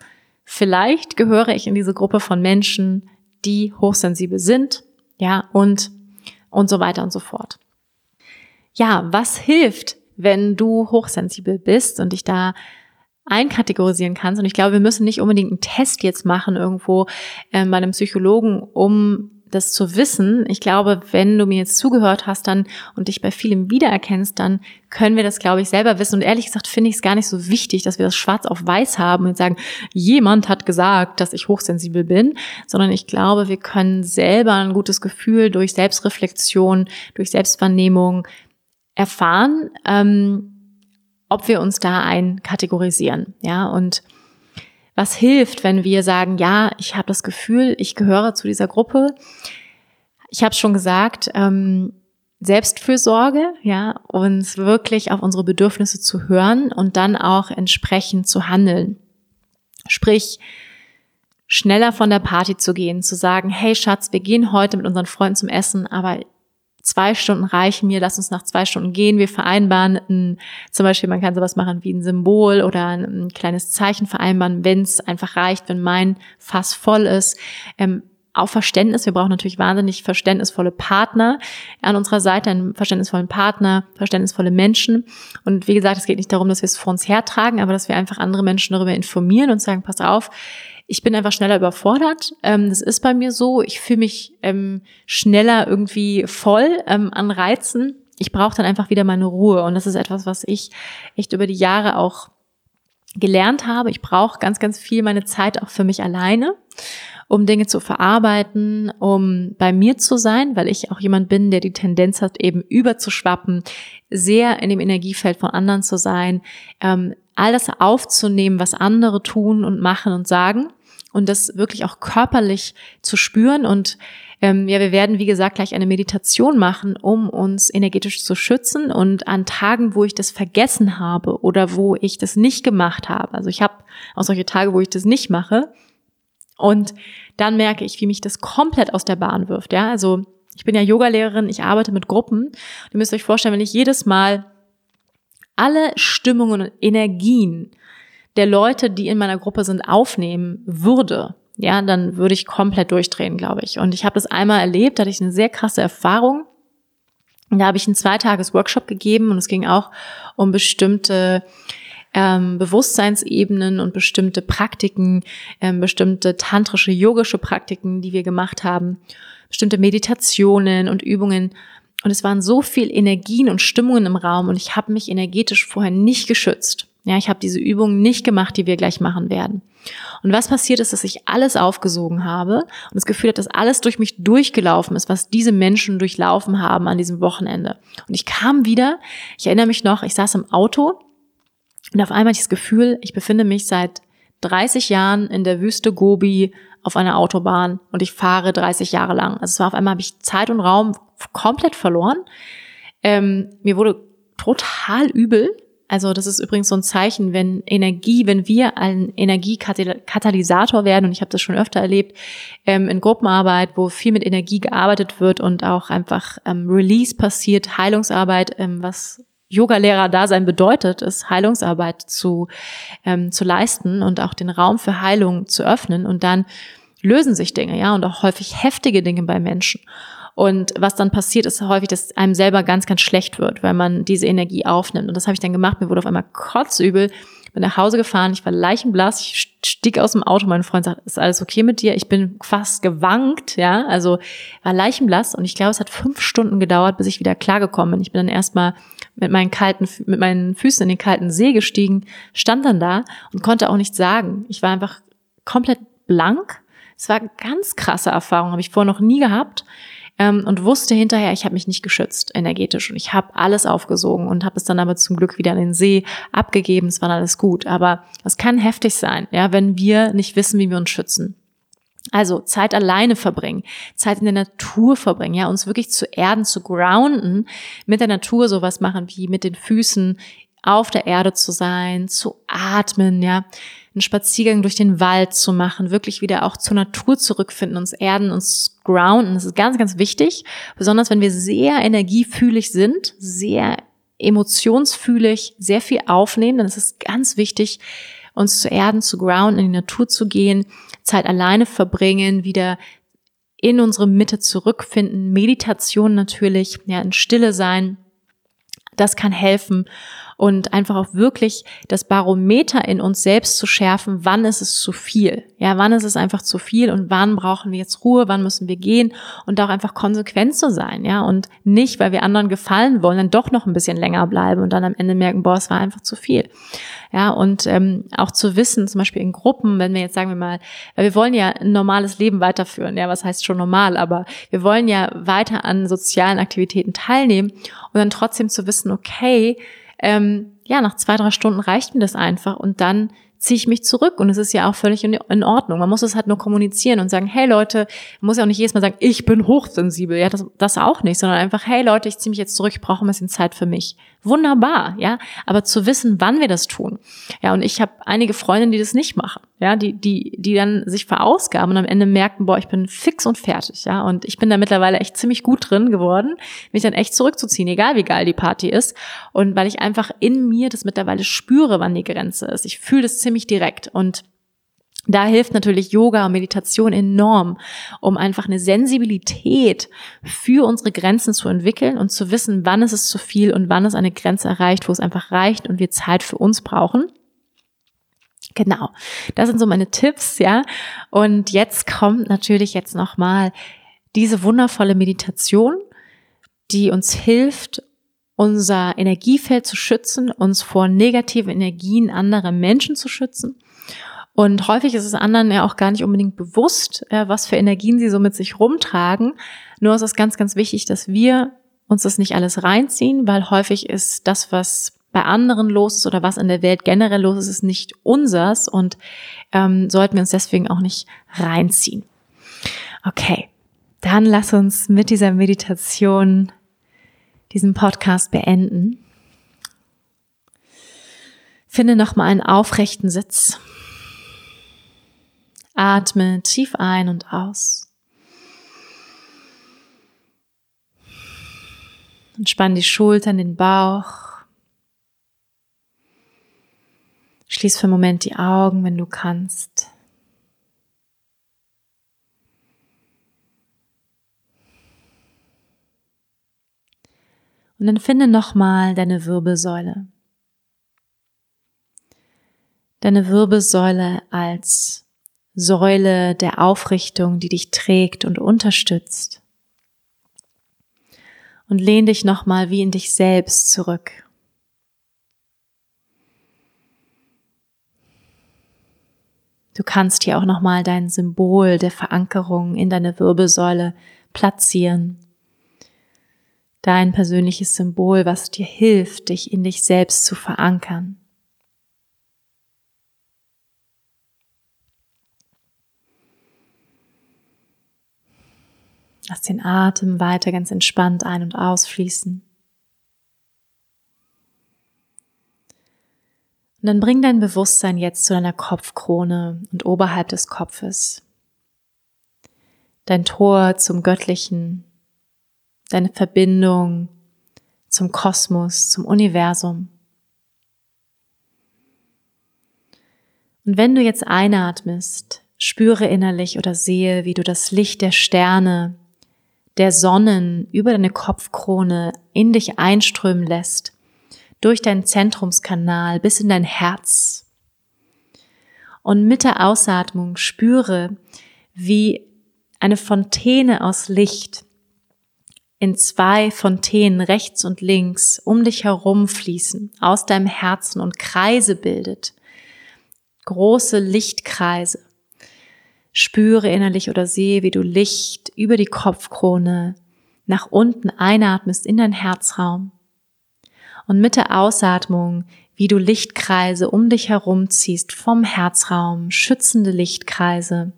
Vielleicht gehöre ich in diese Gruppe von Menschen, die hochsensibel sind, ja, und, und so weiter und so fort. Ja, was hilft, wenn du hochsensibel bist und dich da einkategorisieren kannst? Und ich glaube, wir müssen nicht unbedingt einen Test jetzt machen irgendwo äh, bei einem Psychologen, um das zu wissen, ich glaube, wenn du mir jetzt zugehört hast dann und dich bei vielem wiedererkennst, dann können wir das, glaube ich, selber wissen. Und ehrlich gesagt finde ich es gar nicht so wichtig, dass wir das schwarz auf weiß haben und sagen, jemand hat gesagt, dass ich hochsensibel bin, sondern ich glaube, wir können selber ein gutes Gefühl durch Selbstreflexion, durch Selbstwahrnehmung erfahren, ähm, ob wir uns da einkategorisieren. Ja, und was hilft, wenn wir sagen, ja, ich habe das Gefühl, ich gehöre zu dieser Gruppe. Ich habe schon gesagt, ähm, Selbstfürsorge, ja, uns wirklich auf unsere Bedürfnisse zu hören und dann auch entsprechend zu handeln. Sprich, schneller von der Party zu gehen, zu sagen, hey Schatz, wir gehen heute mit unseren Freunden zum Essen, aber zwei Stunden reichen mir, lass uns nach zwei Stunden gehen. Wir vereinbaren ein, zum Beispiel, man kann sowas machen wie ein Symbol oder ein, ein kleines Zeichen vereinbaren, wenn es einfach reicht, wenn mein Fass voll ist. Ähm, auch Verständnis. Wir brauchen natürlich wahnsinnig verständnisvolle Partner an unserer Seite, einen verständnisvollen Partner, verständnisvolle Menschen. Und wie gesagt, es geht nicht darum, dass wir es vor uns hertragen, aber dass wir einfach andere Menschen darüber informieren und sagen, pass auf, ich bin einfach schneller überfordert. Ähm, das ist bei mir so. Ich fühle mich ähm, schneller irgendwie voll ähm, an Reizen. Ich brauche dann einfach wieder meine Ruhe. Und das ist etwas, was ich echt über die Jahre auch gelernt habe. Ich brauche ganz, ganz viel meine Zeit auch für mich alleine, um Dinge zu verarbeiten, um bei mir zu sein, weil ich auch jemand bin, der die Tendenz hat, eben überzuschwappen, sehr in dem Energiefeld von anderen zu sein, ähm, all das aufzunehmen, was andere tun und machen und sagen und das wirklich auch körperlich zu spüren. Und ähm, ja, wir werden, wie gesagt, gleich eine Meditation machen, um uns energetisch zu schützen. Und an Tagen, wo ich das vergessen habe oder wo ich das nicht gemacht habe, also ich habe auch solche Tage, wo ich das nicht mache, und dann merke ich, wie mich das komplett aus der Bahn wirft. Ja, also ich bin ja Yogalehrerin, ich arbeite mit Gruppen. Ihr müsst euch vorstellen, wenn ich jedes Mal alle Stimmungen und Energien der Leute, die in meiner Gruppe sind, aufnehmen würde, ja, dann würde ich komplett durchdrehen, glaube ich. Und ich habe das einmal erlebt, da hatte ich eine sehr krasse Erfahrung. Da habe ich einen Zweitages-Workshop gegeben und es ging auch um bestimmte ähm, Bewusstseinsebenen und bestimmte Praktiken, ähm, bestimmte tantrische, yogische Praktiken, die wir gemacht haben, bestimmte Meditationen und Übungen. und es waren so viel Energien und Stimmungen im Raum und ich habe mich energetisch vorher nicht geschützt. Ja, ich habe diese Übung nicht gemacht, die wir gleich machen werden. Und was passiert ist, dass ich alles aufgesogen habe und das Gefühl hat, dass alles durch mich durchgelaufen ist, was diese Menschen durchlaufen haben an diesem Wochenende. Und ich kam wieder, ich erinnere mich noch, ich saß im Auto und auf einmal hatte ich das Gefühl, ich befinde mich seit 30 Jahren in der Wüste Gobi auf einer Autobahn und ich fahre 30 Jahre lang. Also es war auf einmal habe ich Zeit und Raum komplett verloren. Ähm, mir wurde total übel. Also das ist übrigens so ein Zeichen, wenn Energie, wenn wir ein Energiekatalysator werden, und ich habe das schon öfter erlebt, ähm, in Gruppenarbeit, wo viel mit Energie gearbeitet wird und auch einfach ähm, Release passiert, Heilungsarbeit, ähm, was Yoga-Lehrer-Dasein bedeutet, ist Heilungsarbeit zu, ähm, zu leisten und auch den Raum für Heilung zu öffnen und dann lösen sich Dinge, ja, und auch häufig heftige Dinge bei Menschen. Und was dann passiert, ist häufig, dass einem selber ganz, ganz schlecht wird, weil man diese Energie aufnimmt. Und das habe ich dann gemacht. Mir wurde auf einmal kotzübel. Bin nach Hause gefahren, ich war leichenblass, ich stieg aus dem Auto, mein Freund sagt, ist alles okay mit dir? Ich bin fast gewankt, ja, also war leichenblass und ich glaube, es hat fünf Stunden gedauert, bis ich wieder klargekommen bin. Ich bin dann erstmal mit meinen kalten, mit meinen Füßen in den kalten See gestiegen, stand dann da und konnte auch nichts sagen. Ich war einfach komplett blank. Es war eine ganz krasse Erfahrung, habe ich vorher noch nie gehabt ähm, und wusste hinterher, ich habe mich nicht geschützt energetisch und ich habe alles aufgesogen und habe es dann aber zum Glück wieder in den See abgegeben. Es war alles gut, aber es kann heftig sein, ja, wenn wir nicht wissen, wie wir uns schützen. Also Zeit alleine verbringen, Zeit in der Natur verbringen, ja, uns wirklich zu erden, zu grounden, mit der Natur sowas machen wie mit den Füßen auf der Erde zu sein, zu atmen, ja, einen Spaziergang durch den Wald zu machen, wirklich wieder auch zur Natur zurückfinden, uns erden, uns grounden. Das ist ganz, ganz wichtig, besonders wenn wir sehr energiefühlig sind, sehr emotionsfühlig, sehr viel aufnehmen, dann ist es ganz wichtig, uns zu erden, zu grounden, in die Natur zu gehen, Zeit alleine verbringen, wieder in unsere Mitte zurückfinden, Meditation natürlich, ja, in Stille sein. Das kann helfen und einfach auch wirklich das Barometer in uns selbst zu schärfen, wann ist es zu viel? Ja, wann ist es einfach zu viel und wann brauchen wir jetzt Ruhe, wann müssen wir gehen und auch einfach konsequent zu sein, ja, und nicht, weil wir anderen gefallen wollen, dann doch noch ein bisschen länger bleiben und dann am Ende merken, boah, es war einfach zu viel. Ja, und ähm, auch zu wissen, zum Beispiel in Gruppen, wenn wir jetzt sagen wir mal, wir wollen ja ein normales Leben weiterführen, ja, was heißt schon normal, aber wir wollen ja weiter an sozialen Aktivitäten teilnehmen und dann trotzdem zu wissen, okay, ähm, ja, nach zwei, drei Stunden reicht mir das einfach. Und dann ziehe ich mich zurück und es ist ja auch völlig in, Ordnung. Man muss es halt nur kommunizieren und sagen, hey Leute, man muss ja auch nicht jedes Mal sagen, ich bin hochsensibel, ja, das, das auch nicht, sondern einfach, hey Leute, ich ziehe mich jetzt zurück, ich brauche ein bisschen Zeit für mich. Wunderbar, ja, aber zu wissen, wann wir das tun. Ja, und ich habe einige Freundinnen, die das nicht machen, ja, die die die dann sich verausgaben und am Ende merken, boah, ich bin fix und fertig, ja, und ich bin da mittlerweile echt ziemlich gut drin geworden, mich dann echt zurückzuziehen, egal wie geil die Party ist und weil ich einfach in mir das mittlerweile spüre, wann die Grenze ist. Ich fühle das ziemlich direkt und da hilft natürlich Yoga und Meditation enorm, um einfach eine Sensibilität für unsere Grenzen zu entwickeln und zu wissen, wann ist es zu viel und wann ist eine Grenze erreicht, wo es einfach reicht und wir Zeit für uns brauchen. Genau, das sind so meine Tipps, ja. Und jetzt kommt natürlich jetzt nochmal diese wundervolle Meditation, die uns hilft, unser Energiefeld zu schützen, uns vor negativen Energien anderer Menschen zu schützen und häufig ist es anderen ja auch gar nicht unbedingt bewusst, was für Energien sie so mit sich rumtragen. Nur ist es ganz, ganz wichtig, dass wir uns das nicht alles reinziehen, weil häufig ist das, was bei anderen los ist oder was in der Welt generell los ist, ist nicht unsers und ähm, sollten wir uns deswegen auch nicht reinziehen. Okay, dann lass uns mit dieser Meditation diesen Podcast beenden. Finde nochmal einen aufrechten Sitz. Atme tief ein und aus. Entspann die Schultern, den Bauch. Schließ für einen Moment die Augen, wenn du kannst. Und dann finde nochmal deine Wirbelsäule. Deine Wirbelsäule als Säule der Aufrichtung, die dich trägt und unterstützt. Und lehn dich nochmal wie in dich selbst zurück. Du kannst hier auch nochmal dein Symbol der Verankerung in deine Wirbelsäule platzieren. Dein persönliches Symbol, was dir hilft, dich in dich selbst zu verankern. Lass den Atem weiter ganz entspannt ein- und ausfließen. Und dann bring dein Bewusstsein jetzt zu deiner Kopfkrone und oberhalb des Kopfes. Dein Tor zum Göttlichen, deine Verbindung zum Kosmos, zum Universum. Und wenn du jetzt einatmest, spüre innerlich oder sehe, wie du das Licht der Sterne, der Sonnen über deine Kopfkrone in dich einströmen lässt durch deinen Zentrumskanal bis in dein Herz. Und mit der Ausatmung spüre, wie eine Fontäne aus Licht in zwei Fontänen rechts und links um dich herum fließen, aus deinem Herzen und Kreise bildet. Große Lichtkreise. Spüre innerlich oder sehe, wie du Licht über die Kopfkrone nach unten einatmest in dein Herzraum und mit der Ausatmung, wie du Lichtkreise um dich herum ziehst vom Herzraum, schützende Lichtkreise.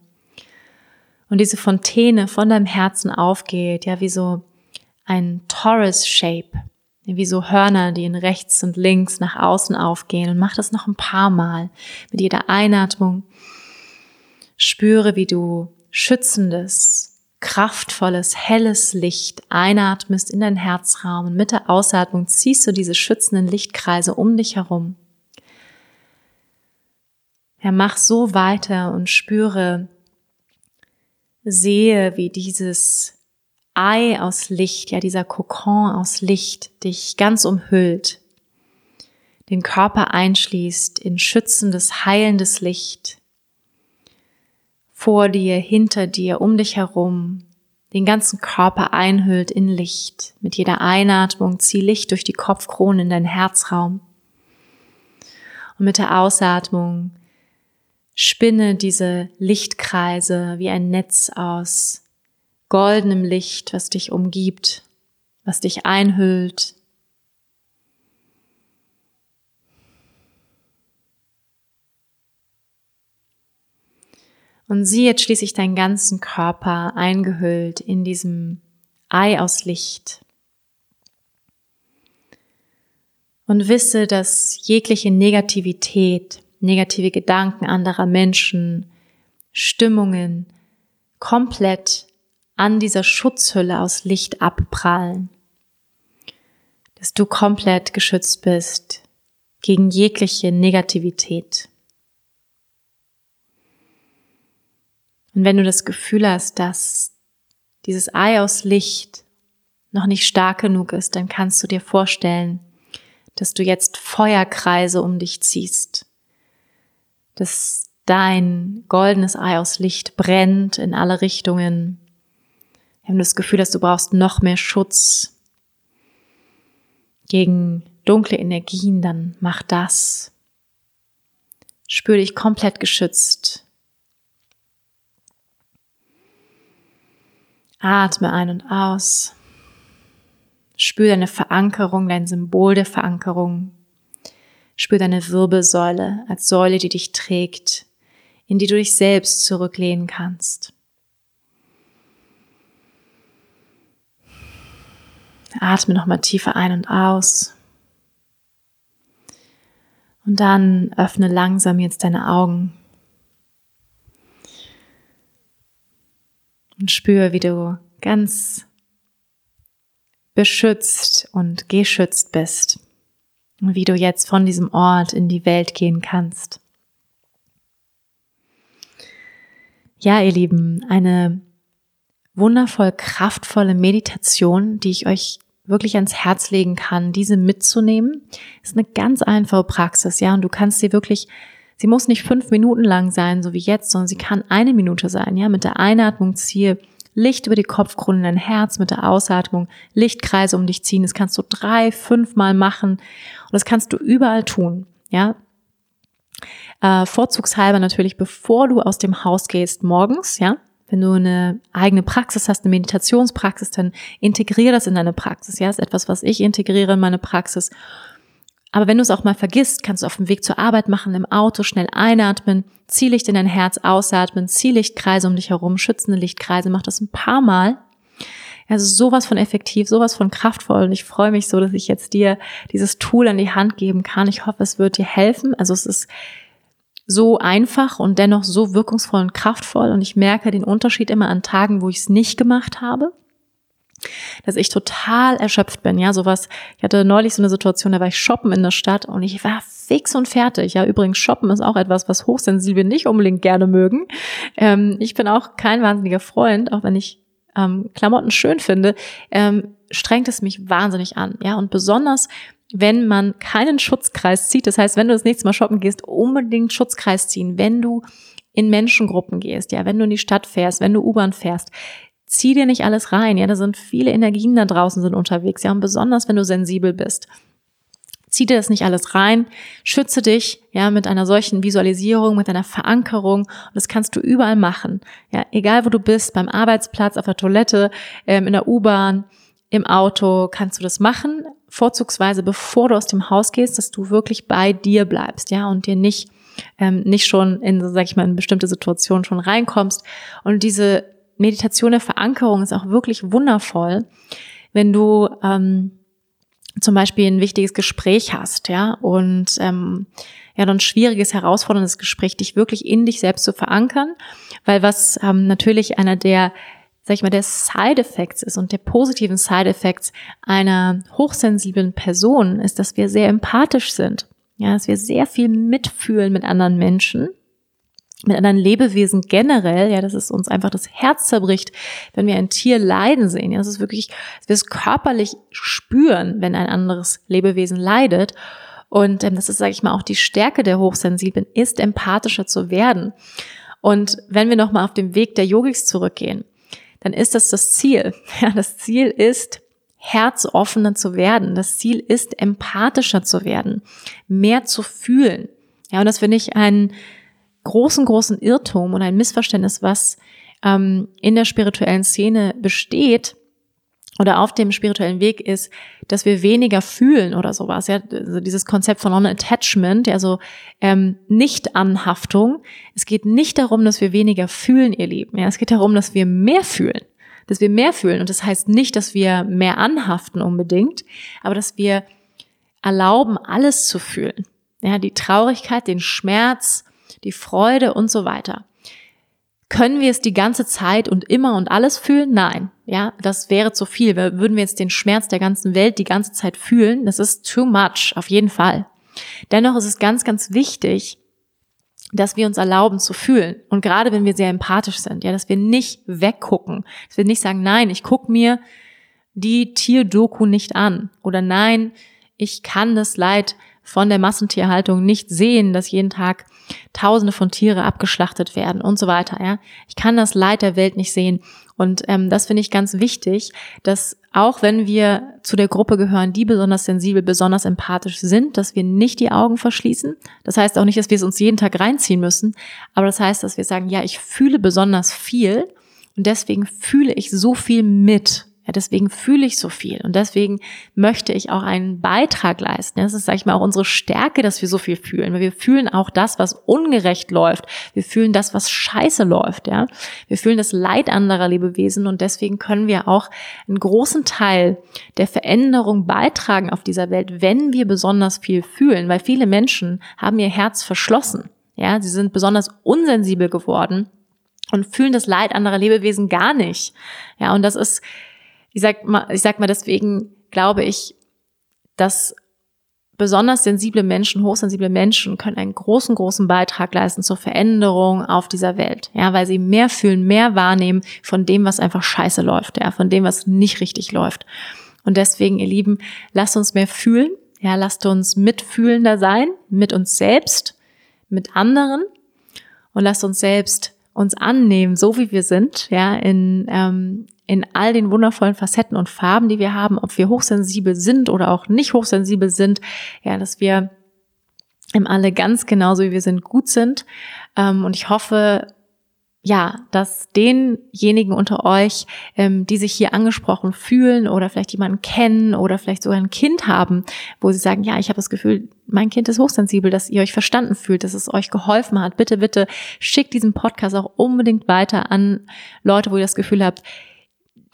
Und diese Fontäne von deinem Herzen aufgeht, ja, wie so ein Torus-Shape, wie so Hörner, die in rechts und links nach außen aufgehen. Und mach das noch ein paar Mal. Mit jeder Einatmung spüre, wie du schützendes, kraftvolles, helles Licht einatmest in deinen Herzraum und mit der Ausatmung ziehst du diese schützenden Lichtkreise um dich herum. Ja, mach so weiter und spüre, sehe, wie dieses Ei aus Licht, ja, dieser Kokon aus Licht dich ganz umhüllt, den Körper einschließt in schützendes, heilendes Licht, vor dir, hinter dir, um dich herum, den ganzen Körper einhüllt in Licht. Mit jeder Einatmung zieh Licht durch die Kopfkrone in deinen Herzraum. Und mit der Ausatmung spinne diese Lichtkreise wie ein Netz aus goldenem Licht, was dich umgibt, was dich einhüllt, Und sieh jetzt schließlich deinen ganzen Körper eingehüllt in diesem Ei aus Licht. Und wisse, dass jegliche Negativität, negative Gedanken anderer Menschen, Stimmungen komplett an dieser Schutzhülle aus Licht abprallen. Dass du komplett geschützt bist gegen jegliche Negativität. Und wenn du das Gefühl hast, dass dieses Ei aus Licht noch nicht stark genug ist, dann kannst du dir vorstellen, dass du jetzt Feuerkreise um dich ziehst, dass dein goldenes Ei aus Licht brennt in alle Richtungen. Wenn du das Gefühl hast, du brauchst noch mehr Schutz gegen dunkle Energien, dann mach das. Spür dich komplett geschützt Atme ein und aus. Spür deine Verankerung, dein Symbol der Verankerung. Spür deine Wirbelsäule als Säule, die dich trägt, in die du dich selbst zurücklehnen kannst. Atme nochmal tiefer ein und aus. Und dann öffne langsam jetzt deine Augen. und spüre, wie du ganz beschützt und geschützt bist und wie du jetzt von diesem Ort in die Welt gehen kannst. Ja, ihr Lieben, eine wundervoll kraftvolle Meditation, die ich euch wirklich ans Herz legen kann, diese mitzunehmen, ist eine ganz einfache Praxis, ja, und du kannst sie wirklich Sie muss nicht fünf Minuten lang sein, so wie jetzt, sondern sie kann eine Minute sein. Ja, mit der Einatmung ziehe Licht über die Kopfkrone in dein Herz mit der Ausatmung, Lichtkreise um dich ziehen. Das kannst du drei, fünf Mal machen und das kannst du überall tun. Ja, äh, vorzugshalber natürlich, bevor du aus dem Haus gehst, morgens, ja. Wenn du eine eigene Praxis hast, eine Meditationspraxis, dann integriere das in deine Praxis. Ja, ist etwas, was ich integriere in meine Praxis. Aber wenn du es auch mal vergisst, kannst du auf dem Weg zur Arbeit machen, im Auto schnell einatmen, Ziellicht in dein Herz ausatmen, Ziellichtkreise um dich herum, schützende Lichtkreise, mach das ein paar Mal. Also sowas von effektiv, sowas von kraftvoll und ich freue mich so, dass ich jetzt dir dieses Tool an die Hand geben kann. Ich hoffe, es wird dir helfen. Also es ist so einfach und dennoch so wirkungsvoll und kraftvoll und ich merke den Unterschied immer an Tagen, wo ich es nicht gemacht habe dass ich total erschöpft bin. Ja, sowas. Ich hatte neulich so eine Situation, da war ich shoppen in der Stadt und ich war fix und fertig. Ja, übrigens shoppen ist auch etwas, was Hochsensible nicht unbedingt gerne mögen. Ähm, ich bin auch kein wahnsinniger Freund, auch wenn ich ähm, Klamotten schön finde, ähm, strengt es mich wahnsinnig an. Ja, und besonders wenn man keinen Schutzkreis zieht. Das heißt, wenn du das nächste Mal shoppen gehst, unbedingt Schutzkreis ziehen. Wenn du in Menschengruppen gehst, ja, wenn du in die Stadt fährst, wenn du U-Bahn fährst, zieh dir nicht alles rein. Ja, da sind viele Energien da draußen sind unterwegs. Ja, und besonders wenn du sensibel bist. Zieh dir das nicht alles rein, schütze dich, ja, mit einer solchen Visualisierung, mit einer Verankerung. Und das kannst du überall machen. Ja, egal wo du bist, beim Arbeitsplatz, auf der Toilette, ähm, in der U-Bahn, im Auto, kannst du das machen vorzugsweise, bevor du aus dem Haus gehst, dass du wirklich bei dir bleibst, ja, und dir nicht ähm, nicht schon in, sag ich mal, in bestimmte Situationen schon reinkommst. Und diese Meditation der Verankerung ist auch wirklich wundervoll, wenn du ähm, zum Beispiel ein wichtiges Gespräch hast, ja, und ähm, ja, dann schwieriges, herausforderndes Gespräch, dich wirklich in dich selbst zu verankern, weil was ähm, natürlich einer der sag ich mal, der Side Effects ist und der positiven Side Effects einer hochsensiblen Person ist, dass wir sehr empathisch sind. Ja, dass wir sehr viel mitfühlen mit anderen Menschen, mit anderen Lebewesen generell, ja, dass es uns einfach das Herz zerbricht, wenn wir ein Tier leiden sehen. Ja, das ist wirklich, dass wir es körperlich spüren, wenn ein anderes Lebewesen leidet. Und ähm, das ist, sage ich mal, auch die Stärke der Hochsensiblen, ist empathischer zu werden. Und wenn wir nochmal auf den Weg der Yogis zurückgehen, dann ist das das Ziel. Ja, das Ziel ist, herzoffener zu werden. Das Ziel ist, empathischer zu werden, mehr zu fühlen. Ja, und das finde ich einen großen, großen Irrtum und ein Missverständnis, was ähm, in der spirituellen Szene besteht, oder auf dem spirituellen Weg ist, dass wir weniger fühlen oder sowas. Ja, also dieses Konzept von Non-Attachment, also ähm, Nicht-Anhaftung. Es geht nicht darum, dass wir weniger fühlen, ihr Lieben. Ja, es geht darum, dass wir mehr fühlen, dass wir mehr fühlen. Und das heißt nicht, dass wir mehr anhaften unbedingt, aber dass wir erlauben, alles zu fühlen. Ja, die Traurigkeit, den Schmerz, die Freude und so weiter. Können wir es die ganze Zeit und immer und alles fühlen? Nein. Ja, das wäre zu viel. Würden wir jetzt den Schmerz der ganzen Welt die ganze Zeit fühlen? Das ist too much, auf jeden Fall. Dennoch ist es ganz, ganz wichtig, dass wir uns erlauben zu fühlen. Und gerade wenn wir sehr empathisch sind, ja, dass wir nicht weggucken, dass wir nicht sagen, nein, ich gucke mir die Tierdoku nicht an. Oder nein, ich kann das Leid von der Massentierhaltung nicht sehen, dass jeden Tag Tausende von Tiere abgeschlachtet werden und so weiter. Ja, ich kann das Leid der Welt nicht sehen und ähm, das finde ich ganz wichtig, dass auch wenn wir zu der Gruppe gehören, die besonders sensibel, besonders empathisch sind, dass wir nicht die Augen verschließen. Das heißt auch nicht, dass wir es uns jeden Tag reinziehen müssen, aber das heißt, dass wir sagen, ja, ich fühle besonders viel und deswegen fühle ich so viel mit ja, deswegen fühle ich so viel und deswegen möchte ich auch einen Beitrag leisten. Das ist, sage ich mal, auch unsere Stärke, dass wir so viel fühlen. Weil wir fühlen auch das, was ungerecht läuft. Wir fühlen das, was scheiße läuft. Ja, wir fühlen das Leid anderer Lebewesen und deswegen können wir auch einen großen Teil der Veränderung beitragen auf dieser Welt, wenn wir besonders viel fühlen. Weil viele Menschen haben ihr Herz verschlossen. Ja, sie sind besonders unsensibel geworden und fühlen das Leid anderer Lebewesen gar nicht. Ja, und das ist ich sag mal, ich sag mal deswegen glaube ich, dass besonders sensible Menschen, hochsensible Menschen können einen großen, großen Beitrag leisten zur Veränderung auf dieser Welt. Ja, weil sie mehr fühlen, mehr wahrnehmen von dem, was einfach scheiße läuft, ja, von dem, was nicht richtig läuft. Und deswegen, ihr Lieben, lasst uns mehr fühlen. Ja, lasst uns mitfühlender sein, mit uns selbst, mit anderen und lasst uns selbst uns annehmen, so wie wir sind, ja, in, ähm, in all den wundervollen Facetten und Farben, die wir haben, ob wir hochsensibel sind oder auch nicht hochsensibel sind, ja, dass wir im alle ganz genauso wie wir sind gut sind. Ähm, und ich hoffe, ja, dass denjenigen unter euch, ähm, die sich hier angesprochen fühlen oder vielleicht jemanden kennen oder vielleicht sogar ein Kind haben, wo sie sagen, ja, ich habe das Gefühl, mein Kind ist hochsensibel, dass ihr euch verstanden fühlt, dass es euch geholfen hat. Bitte, bitte schickt diesen Podcast auch unbedingt weiter an Leute, wo ihr das Gefühl habt,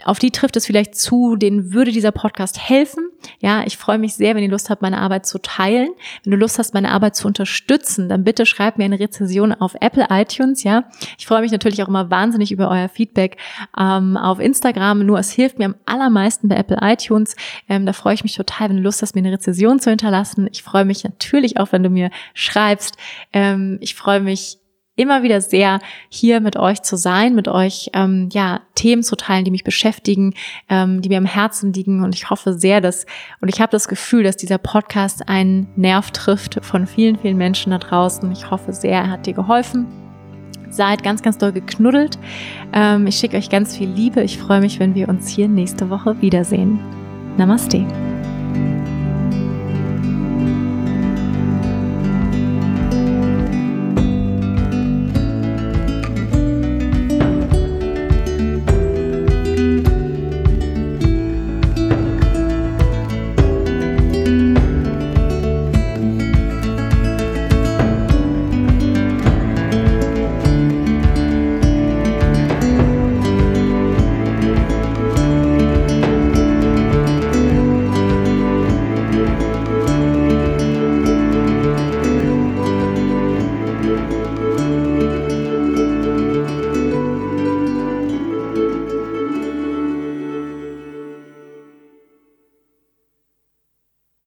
auf die trifft es vielleicht zu, denen würde dieser Podcast helfen. Ja, ich freue mich sehr, wenn ihr Lust habt, meine Arbeit zu teilen. Wenn du Lust hast, meine Arbeit zu unterstützen, dann bitte schreib mir eine Rezension auf Apple iTunes. Ja, ich freue mich natürlich auch immer wahnsinnig über euer Feedback ähm, auf Instagram. Nur es hilft mir am allermeisten bei Apple iTunes. Ähm, da freue ich mich total, wenn du Lust hast, mir eine Rezension zu hinterlassen. Ich freue mich natürlich auch, wenn du mir schreibst. Ähm, ich freue mich immer wieder sehr, hier mit euch zu sein, mit euch ähm, ja Themen zu teilen, die mich beschäftigen, ähm, die mir am Herzen liegen. Und ich hoffe sehr, dass und ich habe das Gefühl, dass dieser Podcast einen Nerv trifft von vielen, vielen Menschen da draußen. Ich hoffe sehr, er hat dir geholfen. Seid ganz, ganz doll geknuddelt. Ähm, ich schicke euch ganz viel Liebe. Ich freue mich, wenn wir uns hier nächste Woche wiedersehen. Namaste.